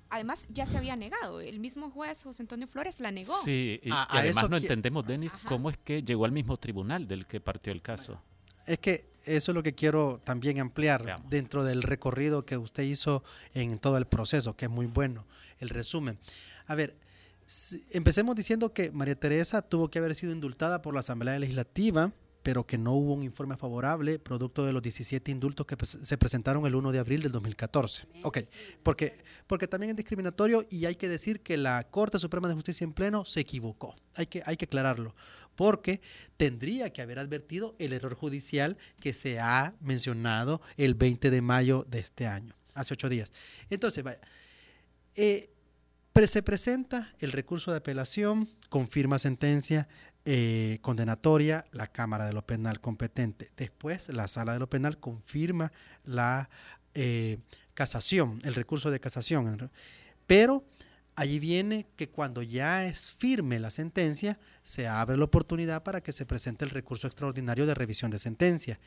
Además, ya se había negado. El mismo juez José Antonio Flores la negó. Sí, y, además no entendemos, Denis, cómo es que llegó al mismo tribunal del que partió el caso. es que eso es lo que quiero también ampliar dentro del recorrido que usted hizo en todo el proceso, que es muy bueno, el resumen. A ver, empecemos diciendo que María Teresa tuvo que haber sido indultada por la Asamblea Legislativa pero que no hubo un informe favorable producto de los 17 indultos que se presentaron el 1 de abril del 2014. Ok, porque, porque también es discriminatorio y hay que decir que la Corte Suprema de Justicia en pleno se equivocó. Hay que, hay que aclararlo, porque tendría que haber advertido el error judicial que se ha mencionado el 20 de mayo de este año, hace ocho días. Entonces, vaya, eh, se presenta el recurso de apelación, confirma sentencia, eh, condenatoria la Cámara de lo Penal competente. Después la Sala de lo Penal confirma la eh, casación, el recurso de casación. Pero allí viene que cuando ya es firme la sentencia, se abre la oportunidad para que se presente el recurso extraordinario de revisión de sentencia.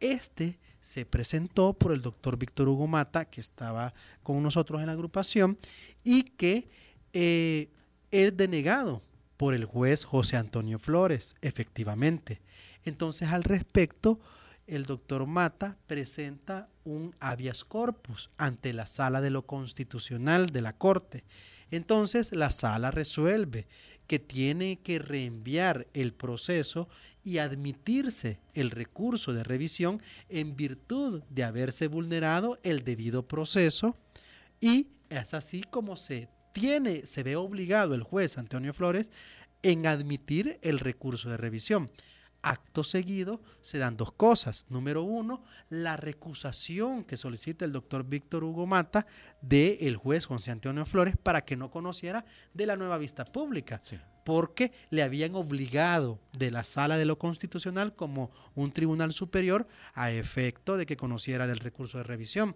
Este se presentó por el doctor Víctor Hugo Mata, que estaba con nosotros en la agrupación, y que eh, es denegado por el juez José Antonio Flores, efectivamente. Entonces, al respecto, el doctor Mata presenta un habeas corpus ante la sala de lo constitucional de la Corte. Entonces, la sala resuelve que tiene que reenviar el proceso y admitirse el recurso de revisión en virtud de haberse vulnerado el debido proceso y es así como se tiene, se ve obligado el juez Antonio Flores en admitir el recurso de revisión. Acto seguido se dan dos cosas. Número uno, la recusación que solicita el doctor Víctor Hugo Mata del juez José Antonio Flores para que no conociera de la nueva vista pública. Porque le habían obligado de la sala de lo constitucional como un tribunal superior a efecto de que conociera del recurso de revisión.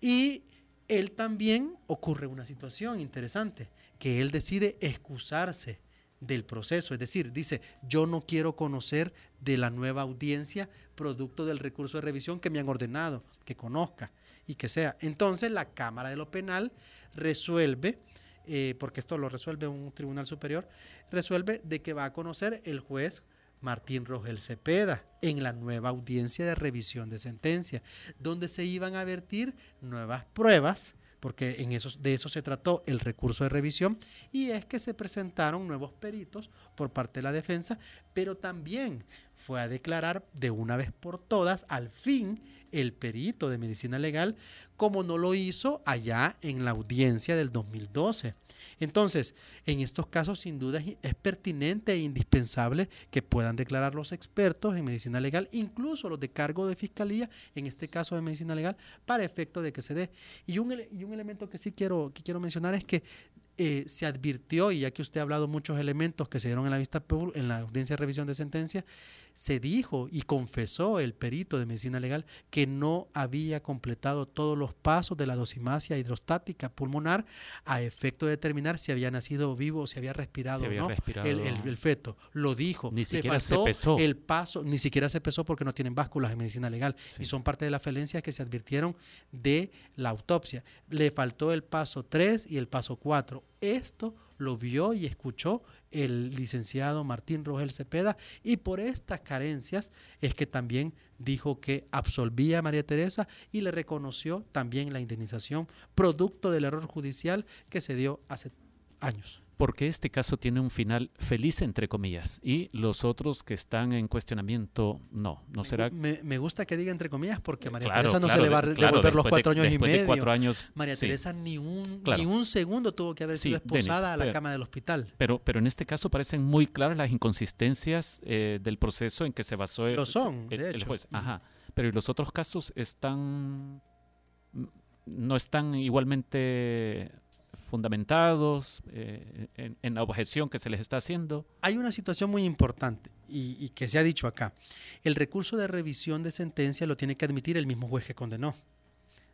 Y él también ocurre una situación interesante, que él decide excusarse del proceso, es decir, dice, yo no quiero conocer de la nueva audiencia producto del recurso de revisión que me han ordenado, que conozca y que sea. Entonces la Cámara de lo Penal resuelve, eh, porque esto lo resuelve un tribunal superior, resuelve de que va a conocer el juez Martín Rogel Cepeda en la nueva audiencia de revisión de sentencia, donde se iban a vertir nuevas pruebas, porque en de eso se trató el recurso de revisión, y es que se presentaron nuevos peritos por parte de la defensa, pero también fue a declarar de una vez por todas, al fin, el perito de medicina legal, como no lo hizo allá en la audiencia del 2012. Entonces, en estos casos, sin duda, es pertinente e indispensable que puedan declarar los expertos en medicina legal, incluso los de cargo de fiscalía, en este caso de medicina legal, para efecto de que se dé. Y un, y un elemento que sí quiero, que quiero mencionar es que eh, se advirtió, y ya que usted ha hablado muchos elementos que se dieron en la vista en la audiencia de revisión de sentencia, se dijo y confesó el perito de medicina legal que no había completado todos los pasos de la dosimasia hidrostática pulmonar a efecto de determinar si había nacido vivo o si había respirado o no El, feto. Lo dijo. Ni siquiera se pesó. el paso, ni siquiera se pesó porque no tienen básculas en medicina legal y son parte de las falencias que se advirtieron de la autopsia. Le faltó el paso 3 y el paso 4. Esto lo vio y escuchó el licenciado Martín Rogel Cepeda y por estas carencias es que también dijo que absolvía a María Teresa y le reconoció también la indemnización producto del error judicial que se dio hace años porque este caso tiene un final feliz, entre comillas, y los otros que están en cuestionamiento, no, no será... Me, gusta que diga entre comillas porque a María Teresa no se le va a devolver los cuatro años y medio. Cuatro años, María Teresa ni un, ni un segundo tuvo que haber sido esposada a la cama del hospital. Pero, pero en este caso parecen muy claras las inconsistencias eh, del proceso en que se basó el, son, el, juez. Ajá. Pero los otros casos están no están igualmente fundamentados eh, en, la objeción que se les está haciendo? Hay una situación muy importante y, que se ha dicho acá. El recurso de revisión de sentencia lo tiene que admitir el mismo juez que condenó.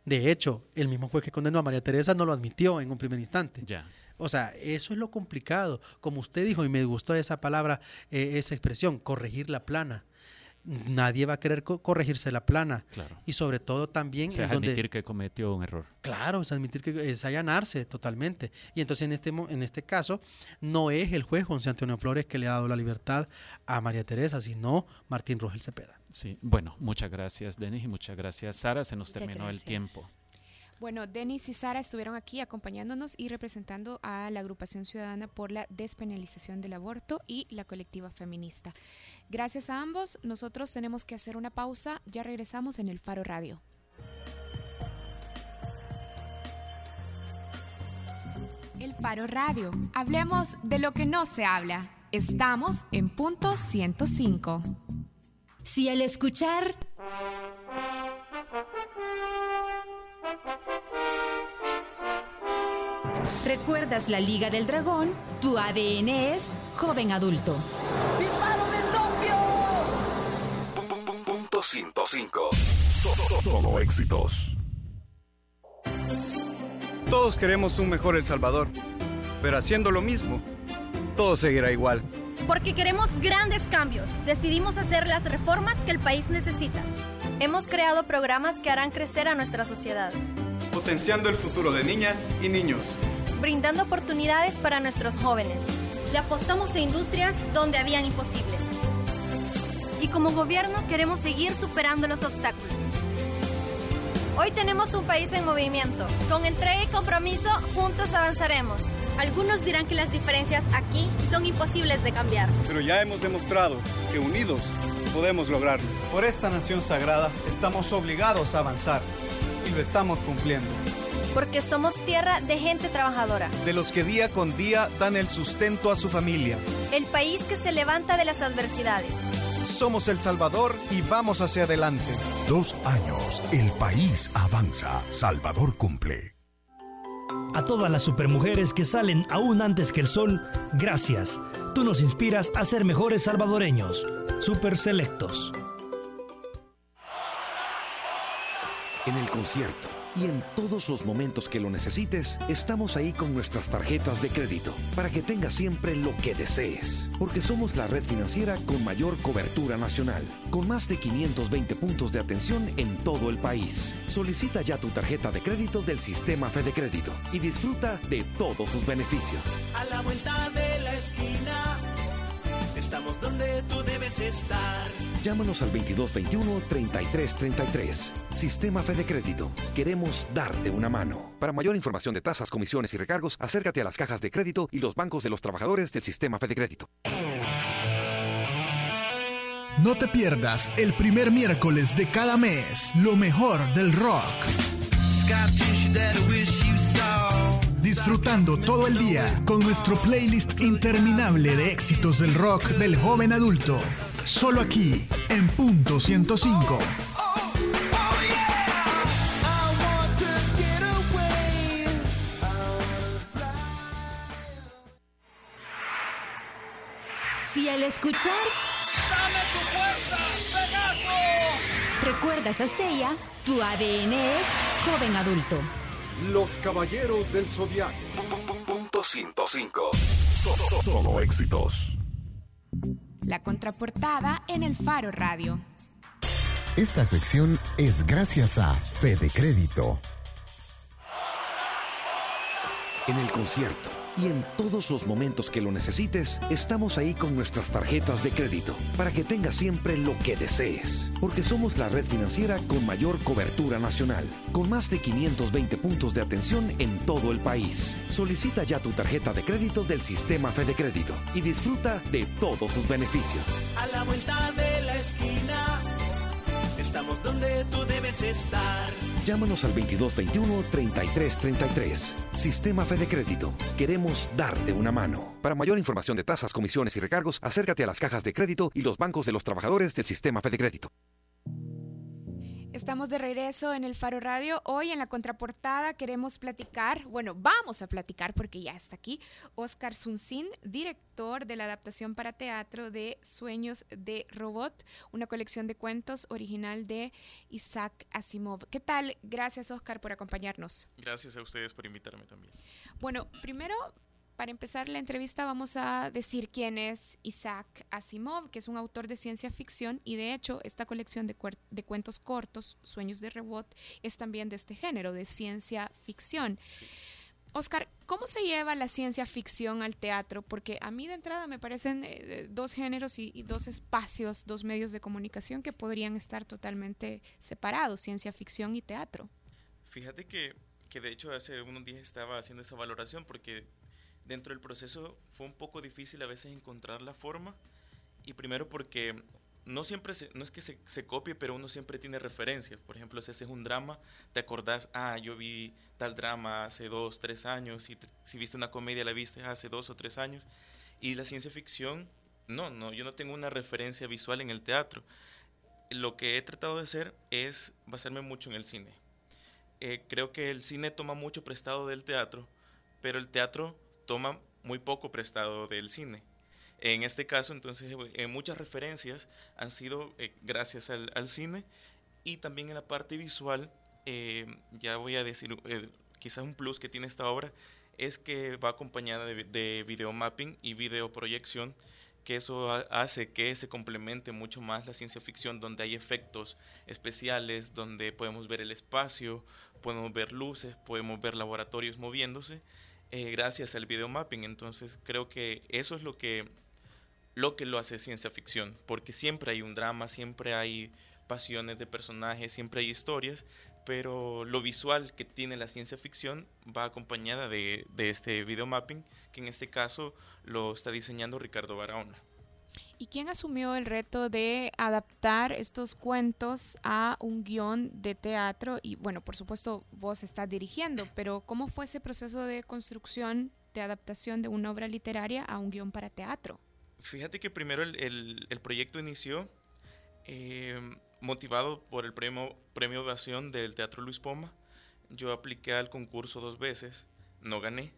De hecho, el mismo juez que condenó a María Teresa no lo admitió en un primer instante. Ya. O sea, eso es lo complicado. Como usted dijo, y me gustó esa palabra, eh, esa expresión, corregir la plana nadie va a querer corregirse la plana. Y sobre todo también... es admitir que cometió un error. Claro, es admitir que es allanarse totalmente. Y entonces en este, en este caso no es el juez José Antonio Flores que le ha dado la libertad a María Teresa, sino Martín Rogel Cepeda. Sí, bueno, muchas gracias Denis y muchas gracias Sara, se nos terminó el tiempo. Bueno, Denis y Sara estuvieron aquí acompañándonos y representando a la agrupación ciudadana por la despenalización del aborto y la colectiva feminista. Gracias a ambos, nosotros tenemos que hacer una pausa, ya regresamos en el Faro Radio. El Faro Radio. Hablemos de lo que no se habla. Estamos en punto 105. Si al escuchar... ¿Recuerdas la Liga del Dragón? Tu ADN es joven adulto. ¡Disparo de Tokio! Punto 105. Solo éxitos. Todos queremos un mejor El Salvador, pero haciendo lo mismo, todo seguirá igual. Porque queremos grandes cambios, decidimos hacer las reformas que el país necesita. Hemos creado programas que harán crecer a nuestra sociedad. Potenciando el futuro de niñas y niños brindando oportunidades para nuestros jóvenes. Le apostamos a industrias donde habían imposibles. Y como gobierno queremos seguir superando los obstáculos. Hoy tenemos un país en movimiento. Con entrega y compromiso, juntos avanzaremos. Algunos dirán que las diferencias aquí son imposibles de cambiar. Pero ya hemos demostrado que unidos podemos lograrlo. Por esta nación sagrada estamos obligados a avanzar y lo estamos cumpliendo porque somos tierra de gente trabajadora. De los que día con día dan el sustento a su familia. El país que se levanta de las adversidades. Somos El Salvador y vamos hacia adelante. Dos años, el país avanza. Salvador cumple. A todas las supermujeres que salen aún antes que el sol, gracias. Tú nos inspiras a ser mejores salvadoreños. Super Selectos. En el concierto y en todos los momentos que lo necesites, estamos ahí con nuestras tarjetas de crédito para que tengas siempre lo que desees. Porque somos la red financiera con mayor cobertura nacional, con más de 520 puntos de atención en todo el país. Solicita ya tu tarjeta de crédito del sistema Fede Crédito y disfruta de todos sus beneficios. A la vuelta de la esquina Estamos donde tú debes estar. Llámanos al 2221-3333. Sistema Fede Crédito. Queremos darte una mano. Para mayor información de tasas, comisiones y recargos, acércate a las cajas de crédito y los bancos de los trabajadores del Sistema Fede Crédito. No te pierdas el primer miércoles de cada mes lo mejor del rock disfrutando todo el día con nuestro playlist interminable de éxitos del rock del joven adulto. Solo aquí, en punto 105. Si al escuchar... ¡Dame tu fuerza, Pegaso! Recuerdas a Seiya, tu ADN es joven adulto. Los Caballeros del Zodiaco. Punto 105. Solo éxitos. La contraportada en el Faro Radio. Esta sección es gracias a Fede Crédito. En el concierto y en todos los momentos que lo necesites, estamos ahí con nuestras tarjetas de crédito para que tengas siempre lo que desees. Porque somos la red financiera con mayor cobertura nacional, con más de 520 puntos de atención en todo el país. Solicita ya tu tarjeta de crédito del sistema Fede Crédito y disfruta de todos sus beneficios. A la vuelta de la esquina, estamos donde tú debes estar. Llámanos al 2221-3333. Sistema Fede Crédito. Queremos darte una mano. Para mayor información de tasas, comisiones y recargos, acércate a las cajas de crédito y los bancos de los trabajadores del Sistema Fede Crédito. Estamos de regreso en el Faro Radio. Hoy en la contraportada queremos platicar, bueno, vamos a platicar porque ya está aquí, Oscar Sunsin, director de la adaptación para teatro de Sueños de Robot, una colección de cuentos original de Isaac Asimov. ¿Qué tal? Gracias, Oscar, por acompañarnos. Gracias a ustedes por invitarme también. Bueno, primero para empezar la entrevista vamos a decir quién es Isaac Asimov, que es un autor de ciencia ficción y de hecho esta colección de, de cuentos cortos, Sueños de Rebot, es también de este género, de ciencia ficción. Oscar, ¿cómo se lleva la ciencia ficción al teatro? Porque a mí de entrada me parecen eh, dos géneros y, y, dos espacios, dos medios de comunicación que podrían estar totalmente separados, ciencia ficción y teatro. Fíjate que, que de hecho hace unos días estaba haciendo esa valoración porque dentro del proceso fue un poco difícil a veces encontrar la forma y primero porque no siempre se, no es que se, se, copie, pero uno siempre tiene referencias. Por ejemplo, si haces un drama, te acordás, ah, yo vi tal drama hace dos, tres años, y si viste una comedia la viste hace dos o tres años. Y la ciencia ficción, no, no, yo no tengo una referencia visual en el teatro. Lo que he tratado de hacer es basarme mucho en el cine. Eh, creo que el cine toma mucho prestado del teatro, pero el teatro toma muy poco prestado del cine. En este caso, entonces, eh, muchas referencias han sido eh, gracias al, cine y también en la parte visual, eh, ya voy a decir, eh, quizás un plus que tiene esta obra es que va acompañada de, de video mapping y video proyección, que eso hace que se complemente mucho más la ciencia ficción, donde hay efectos especiales, donde podemos ver el espacio, podemos ver luces, podemos ver laboratorios moviéndose eh, gracias al video mapping. Entonces creo que eso es lo que, lo que lo hace ciencia ficción, porque siempre hay un drama, siempre hay pasiones de personajes, siempre hay historias, pero lo visual que tiene la ciencia ficción va acompañada de, de este video mapping, que en este caso lo está diseñando Ricardo Barahona. ¿Y quién asumió el reto de adaptar estos cuentos a un guion de teatro? Y bueno, por supuesto, vos estás dirigiendo, pero ¿cómo fue ese proceso de construcción, de adaptación de una obra literaria a un guion para teatro? Fíjate que primero el, el, proyecto inició eh, motivado por el premio, premio Ovación del Teatro Luis Poma. Yo apliqué al concurso dos veces, no gané.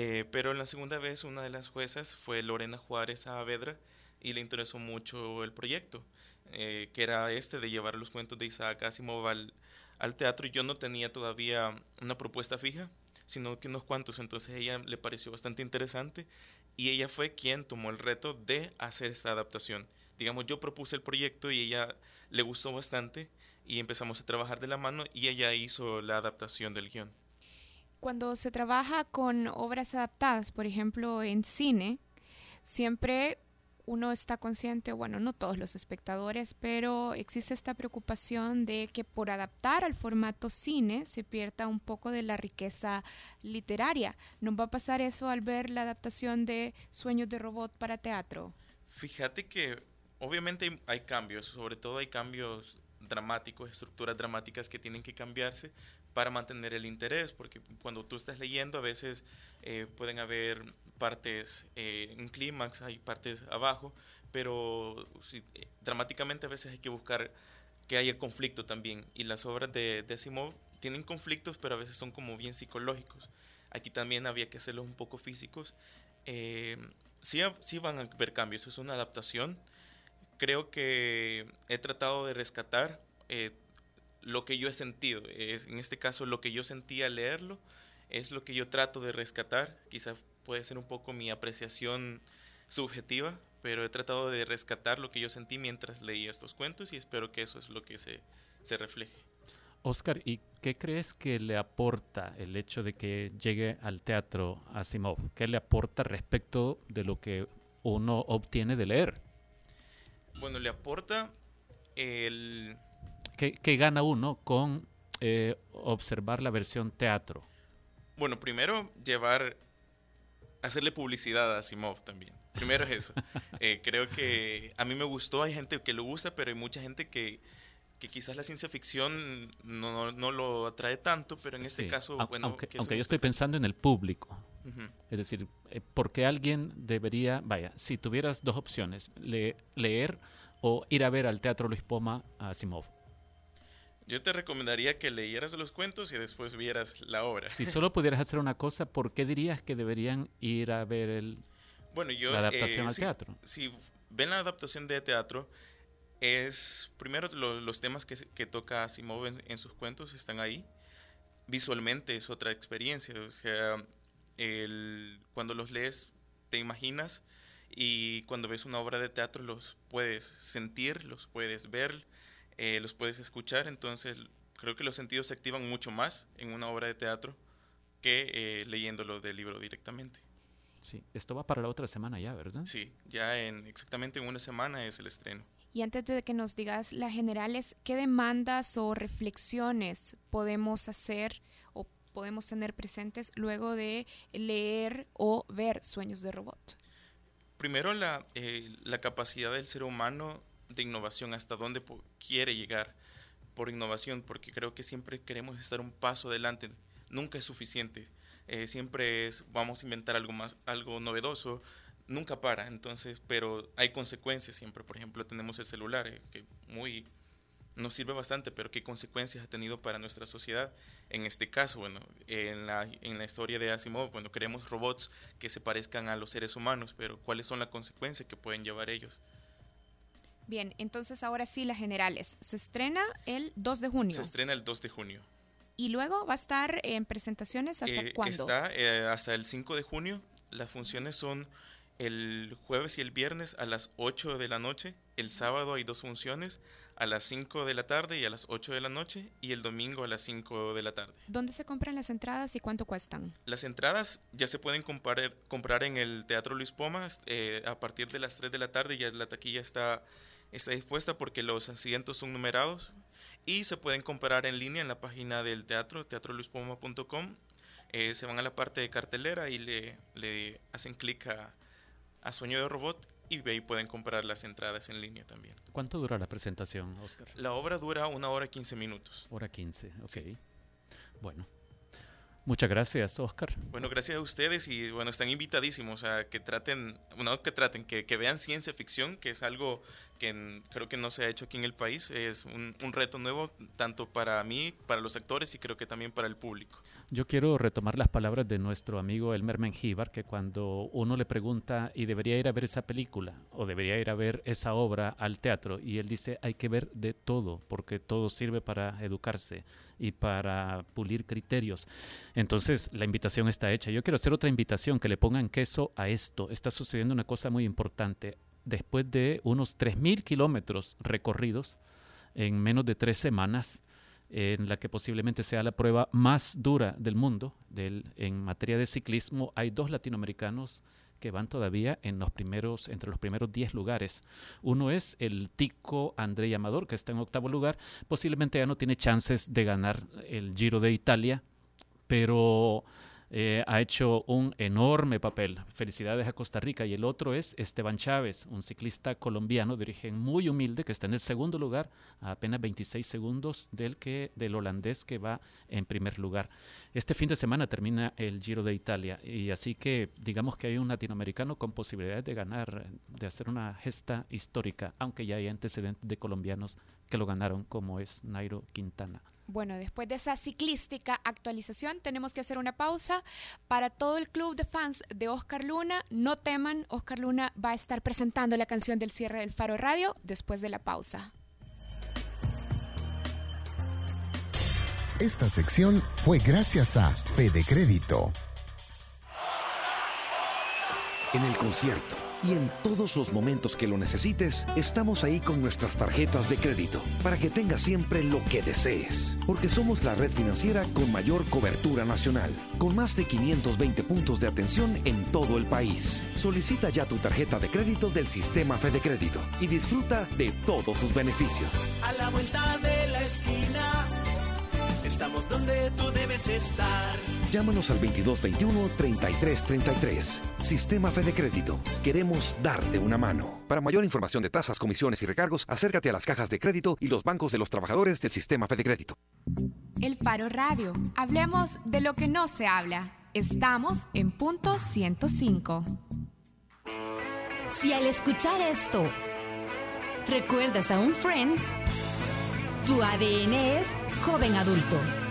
Eh, pero en la segunda vez una de las juezas fue Lorena Juárez Saavedra y le interesó mucho el proyecto, eh, que era este de llevar los cuentos de Isaac Asimov al, al, teatro yo no tenía todavía una propuesta fija, sino que unos cuantos, entonces ella le pareció bastante interesante y ella fue quien tomó el reto de hacer esta adaptación. Digamos, yo propuse el proyecto y ella le gustó bastante y empezamos a trabajar de la mano y ella hizo la adaptación del guion. Cuando se trabaja con obras adaptadas, por ejemplo, en cine, siempre uno está consciente, bueno, no todos los espectadores, pero existe esta preocupación de que por adaptar al formato cine se pierda un poco de la riqueza literaria. ¿No va a pasar eso al ver la adaptación de Sueños de Robot para teatro? Fíjate que obviamente hay cambios, sobre todo hay cambios dramáticos, estructuras dramáticas que tienen que cambiarse para mantener el interés, porque cuando tú estás leyendo a veces eh, pueden haber partes eh, en clímax, hay partes abajo, pero sí, eh, dramáticamente a veces hay que buscar que haya conflicto también. Y las obras de, de Asimov tienen conflictos, pero a veces son como bien psicológicos. Aquí también había que hacerlos un poco físicos. Eh, sí, sí van a haber cambios, es una adaptación. Creo que he tratado de rescatar eh, lo que yo he sentido. Es, en este caso, lo que yo sentía al leerlo es lo que yo trato de rescatar. Quizás puede ser un poco mi apreciación subjetiva, pero he tratado de rescatar lo que yo sentí mientras leía estos cuentos y espero que eso es lo que se, se refleje. Oscar, ¿y qué crees que le aporta el hecho de que llegue al teatro Asimov? ¿Qué le aporta respecto de lo que uno obtiene de leer? Bueno, le aporta el... ¿Qué, gana uno con eh, observar la versión teatro? Bueno, primero llevar, hacerle publicidad a Asimov también. Primero es eso. [laughs] Eh, creo que a mí me gustó, hay gente que lo gusta, pero hay mucha gente que, que quizás la ciencia ficción no, no, lo atrae tanto, pero en este caso, bueno... Aunque, aunque yo estoy pensando en el público. Es decir, eh, ¿por qué alguien debería, vaya, si tuvieras dos opciones, leer o ir a ver al Teatro Luis Poma a Asimov? Yo te recomendaría que leyeras los cuentos y después vieras la obra. Si solo [laughs] pudieras hacer una cosa, ¿por qué dirías que deberían ir a ver el, bueno, yo, la adaptación eh, al teatro? Si ven la adaptación de teatro, es primero los temas que, que toca Asimov en, en, sus cuentos están ahí. Visualmente es otra experiencia. O sea, el, cuando los lees te imaginas y cuando ves una obra de teatro los puedes sentir, los puedes ver, eh, los puedes escuchar. Entonces creo que los sentidos se activan mucho más en una obra de teatro que eh, leyéndolo del libro directamente. Sí, esto va para la otra semana ya, ¿verdad? Sí, ya en exactamente en una semana es el estreno. Y antes de que nos digas las generales, ¿qué demandas o reflexiones podemos hacer o podemos tener presentes luego de leer o ver Sueños de Robot? Primero, la, eh, la capacidad del ser humano innovación, hasta dónde quiere llegar por innovación, porque creo que siempre queremos estar un paso adelante, nunca es suficiente, eh, siempre es, vamos a inventar algo más, algo novedoso, nunca para, entonces, pero hay consecuencias siempre. Por ejemplo, tenemos el celular, eh, que muy nos sirve bastante, pero qué consecuencias ha tenido para nuestra sociedad. En este caso, bueno, en la, en la historia de Asimov, bueno, queremos robots que se parezcan a los seres humanos, pero ¿cuáles son las consecuencias que pueden llevar ellos? Bien, entonces ahora sí las generales. Se estrena el 2 de junio. Se estrena el 2 de junio. ¿Y luego va a estar en presentaciones hasta eh, cuándo? Está eh, hasta el 5 de junio. Las funciones son el jueves y el viernes a las 8 de la noche. El sábado hay dos funciones, a las 5 de la tarde y a las 8 de la noche. Y el domingo a las 5 de la tarde. ¿Dónde se compran las entradas y cuánto cuestan? Las entradas ya se pueden comprar, comprar en el Teatro Luis Pomas eh, a partir de las 3 de la tarde. Ya la taquilla está, está dispuesta porque los asientos son numerados. Y se pueden comprar en línea en la página del teatro, teatroluispoma.com. Eh, se van a la parte de cartelera y le, le hacen clic a a Sueño de Robot y ahí pueden comprar las entradas en línea también. ¿Cuánto dura la presentación, Oscar? La obra dura una hora y quince minutos. Hora quince, ok. Bueno, Muchas gracias, Oscar. Bueno, gracias a ustedes y bueno, están invitadísimos a que traten, no que traten, que, que vean ciencia ficción, que es algo que creo que no se ha hecho aquí en el país. Es un, un, reto nuevo tanto para mí, para los actores y creo que también para el público. Yo quiero retomar las palabras de nuestro amigo Elmer Mengíbar, que cuando uno le pregunta y debería ir a ver esa película o debería ir a ver esa obra al teatro, y él dice hay que ver de todo, porque todo sirve para educarse y para pulir criterios. Entonces, la invitación está hecha. Yo quiero hacer otra invitación, que le pongan queso a esto. Está sucediendo una cosa muy importante. Después de unos 3.000 kilómetros recorridos en menos de tres semanas, en la que posiblemente sea la prueba más dura del mundo del, en materia de ciclismo, hay dos latinoamericanos que van todavía en los primeros, entre los primeros 10 lugares. Uno es el tico André Amador, que está en octavo lugar. Posiblemente ya no tiene chances de ganar el Giro de Italia, pero eh, ha hecho un enorme papel. Felicidades a Costa Rica. Y el otro es Esteban Chávez, un ciclista colombiano de origen muy humilde que está en el segundo lugar, a apenas 26 segundos del, que, del holandés que va en primer lugar. Este fin de semana termina el Giro de Italia y así que digamos que hay un latinoamericano con posibilidades de ganar, de hacer una gesta histórica, aunque ya hay antecedentes de colombianos que lo ganaron, como es Nairo Quintana. Bueno, después de esa ciclística actualización, tenemos que hacer una pausa. Para todo el club de fans de Oscar Luna, no teman, Oscar Luna va a estar presentando la canción del cierre del Faro Radio después de la pausa. Esta sección fue gracias a Fede Crédito. En el concierto y en todos los momentos que lo necesites, estamos ahí con nuestras tarjetas de crédito para que tengas siempre lo que desees. Porque somos la red financiera con mayor cobertura nacional, con más de 520 puntos de atención en todo el país. Solicita ya tu tarjeta de crédito del sistema Fede Crédito y disfruta de todos sus beneficios. A la vuelta de la esquina Estamos donde tú debes estar. Llámanos al 2221-3333. Sistema Fede Crédito. Queremos darte una mano. Para mayor información de tasas, comisiones y recargos, acércate a las cajas de crédito y los bancos de los trabajadores del Sistema Fede Crédito. El Faro Radio. Hablemos de lo que no se habla. Estamos en punto 105. Si al escuchar esto recuerdas a un Friends, tu ADN es joven adulto.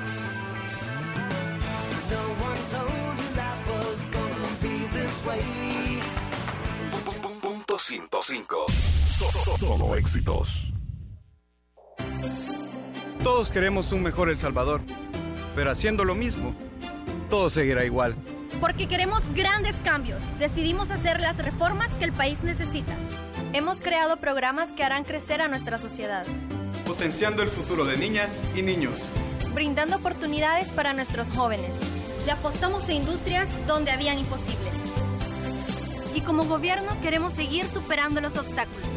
Punto 105. Solo éxitos. Todos queremos un mejor El Salvador, pero haciendo lo mismo, todo seguirá igual. Porque queremos grandes cambios, decidimos hacer las reformas que el país necesita. Hemos creado programas que harán crecer a nuestra sociedad potenciando el futuro de niñas y niños. Brindando oportunidades para nuestros jóvenes. Le apostamos a industrias donde habían imposibles. Y como gobierno queremos seguir superando los obstáculos.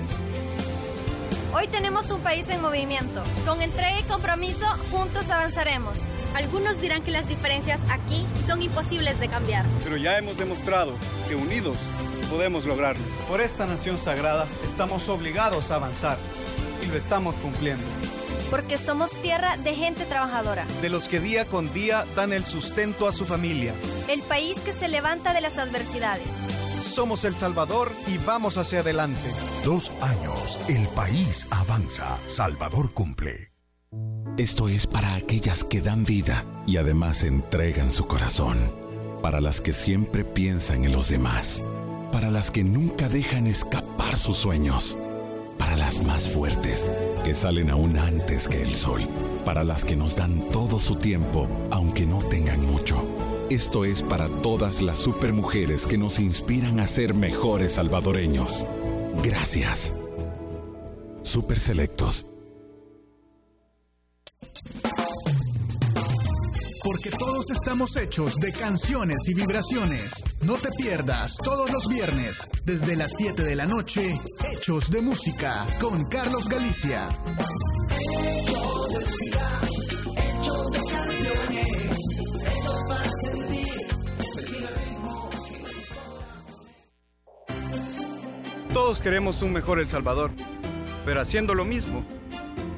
Hoy tenemos un país en movimiento. Con entrega y compromiso, juntos avanzaremos. Algunos dirán que las diferencias aquí son imposibles de cambiar. Pero ya hemos demostrado que unidos podemos lograrlo. Por esta nación sagrada estamos obligados a avanzar y lo estamos cumpliendo. Porque somos tierra de gente trabajadora. De los que día con día dan el sustento a su familia. El país que se levanta de las adversidades. Somos El Salvador y vamos hacia adelante. Dos años, el país avanza. Salvador cumple. Esto es para aquellas que dan vida y además entregan su corazón. Para las que siempre piensan en los demás. Para las que nunca dejan escapar sus sueños para las más fuertes, que salen aún antes que el sol, para las que nos dan todo su tiempo, aunque no tengan mucho. Esto es para todas las supermujeres que nos inspiran a ser mejores salvadoreños. Gracias. Super Selectos porque todos estamos hechos de canciones y vibraciones. No te pierdas todos los viernes, desde las 7 de la noche, Hechos de Música, con Carlos Galicia. Todos queremos un mejor El Salvador, pero haciendo lo mismo,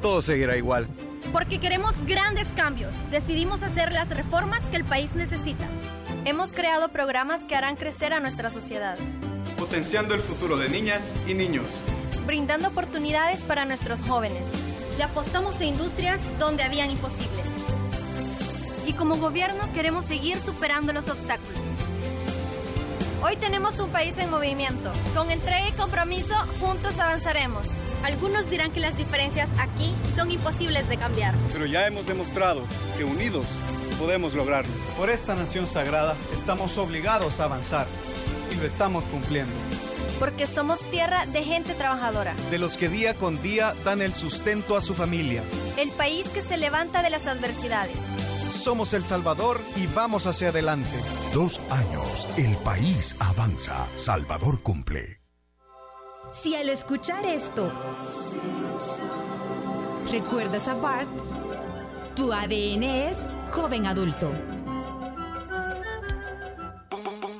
todo seguirá igual. Porque queremos grandes cambios, decidimos hacer las reformas que el país necesita. Hemos creado programas que harán crecer a nuestra sociedad. Potenciando el futuro de niñas y niños. Brindando oportunidades para nuestros jóvenes. Le apostamos a industrias donde habían imposibles. Y como gobierno queremos seguir superando los obstáculos. Hoy tenemos un país en movimiento. Con entrega y compromiso, juntos avanzaremos. Algunos dirán que las diferencias aquí son imposibles de cambiar. Pero ya hemos demostrado que unidos podemos lograrlo. Por esta nación sagrada estamos obligados a avanzar y lo estamos cumpliendo. Porque somos tierra de gente trabajadora. De los que día con día dan el sustento a su familia. El país que se levanta de las adversidades. Somos El Salvador y vamos hacia adelante. Dos años, el país avanza. Salvador cumple. Si al escuchar esto recuerdas a Bart, tu ADN es joven adulto.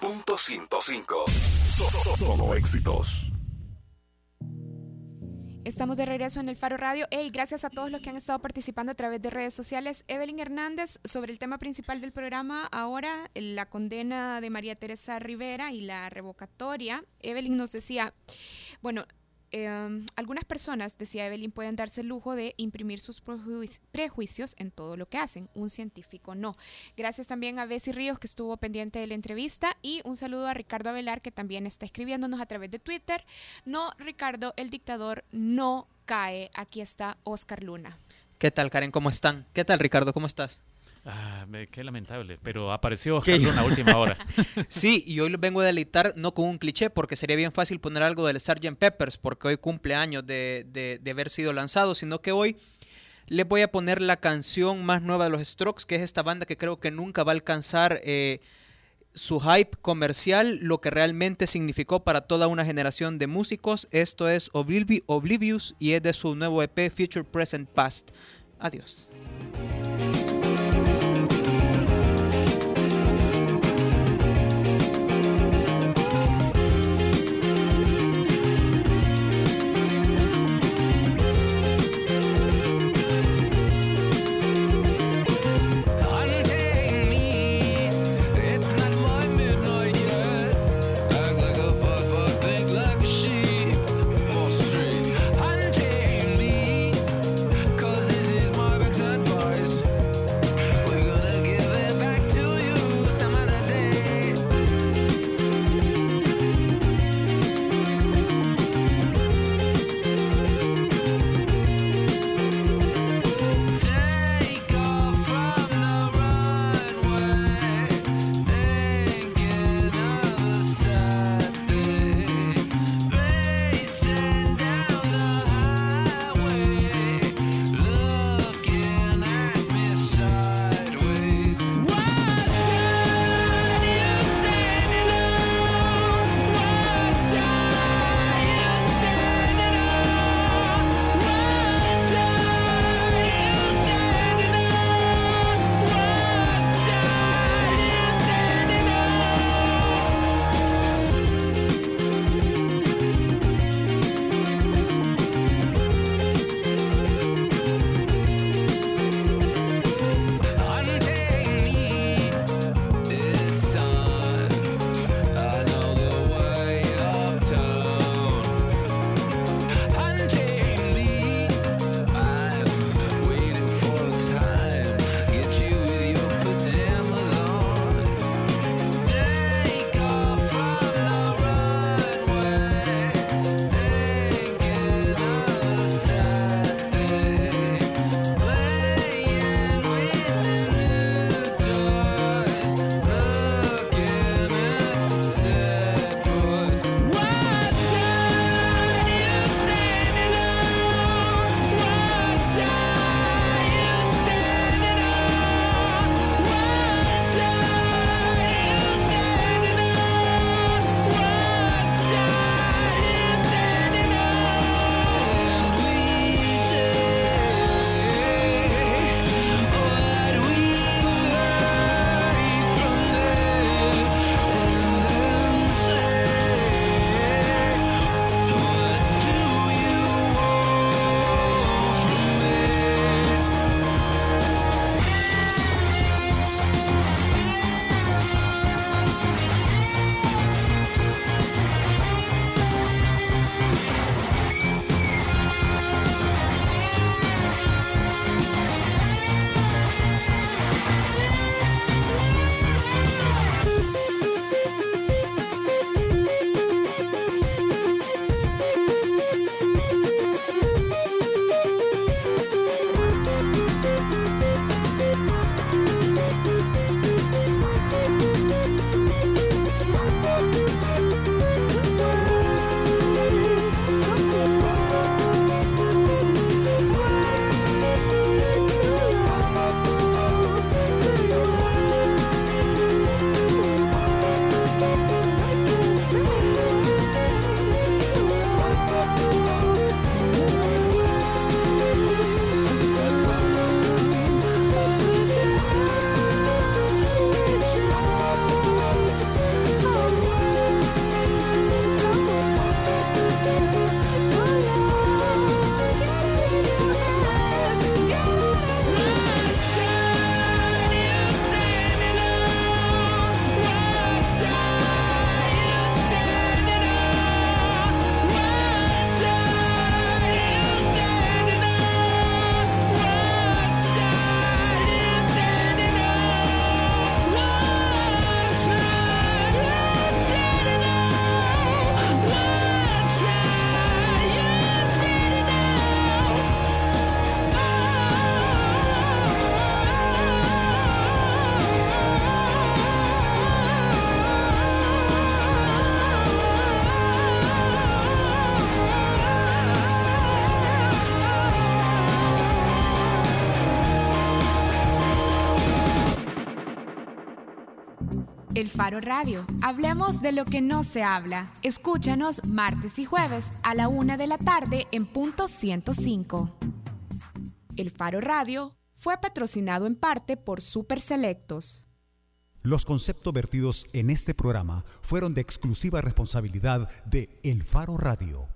Punto 105. Solo éxitos. Estamos de regreso en el Faro Radio. Hey, gracias a todos los que han estado participando a través de redes sociales. Evelyn Hernández, sobre el tema principal del programa, ahora la condena de María Teresa Rivera y la revocatoria. Evelyn nos decía, bueno, Em, algunas personas, decía Evelyn, pueden darse el lujo de imprimir sus prejuicios en todo lo que hacen. Un científico no. Gracias también a Bessie Ríos, que estuvo pendiente de la entrevista. Y un saludo a Ricardo Avelar, que también está escribiéndonos a través de Twitter. No, Ricardo, el dictador no cae. Aquí está Oscar Luna. ¿Qué tal, Karen? ¿Cómo están? ¿Qué tal, Ricardo? ¿Cómo estás? Ah, qué lamentable, pero apareció en la última hora. [laughs] sí, y hoy lo vengo a deleitar no con un cliché, porque sería bien fácil poner algo del Sgt. Peppers, porque hoy cumple años de, de, haber sido lanzado, sino que hoy les voy a poner la canción más nueva de los Strokes, que es esta banda que creo que nunca va a alcanzar eh, su hype comercial, lo que realmente significó para toda una generación de músicos. Esto es Oblivious y es de su nuevo EP Future Present Past. Adiós. Radio. Hablemos de lo que no se habla. Escúchanos martes y jueves a la una de la tarde en punto 105. El Faro Radio fue patrocinado en parte por Super Selectos. Los conceptos vertidos en este programa fueron de exclusiva responsabilidad de El Faro Radio.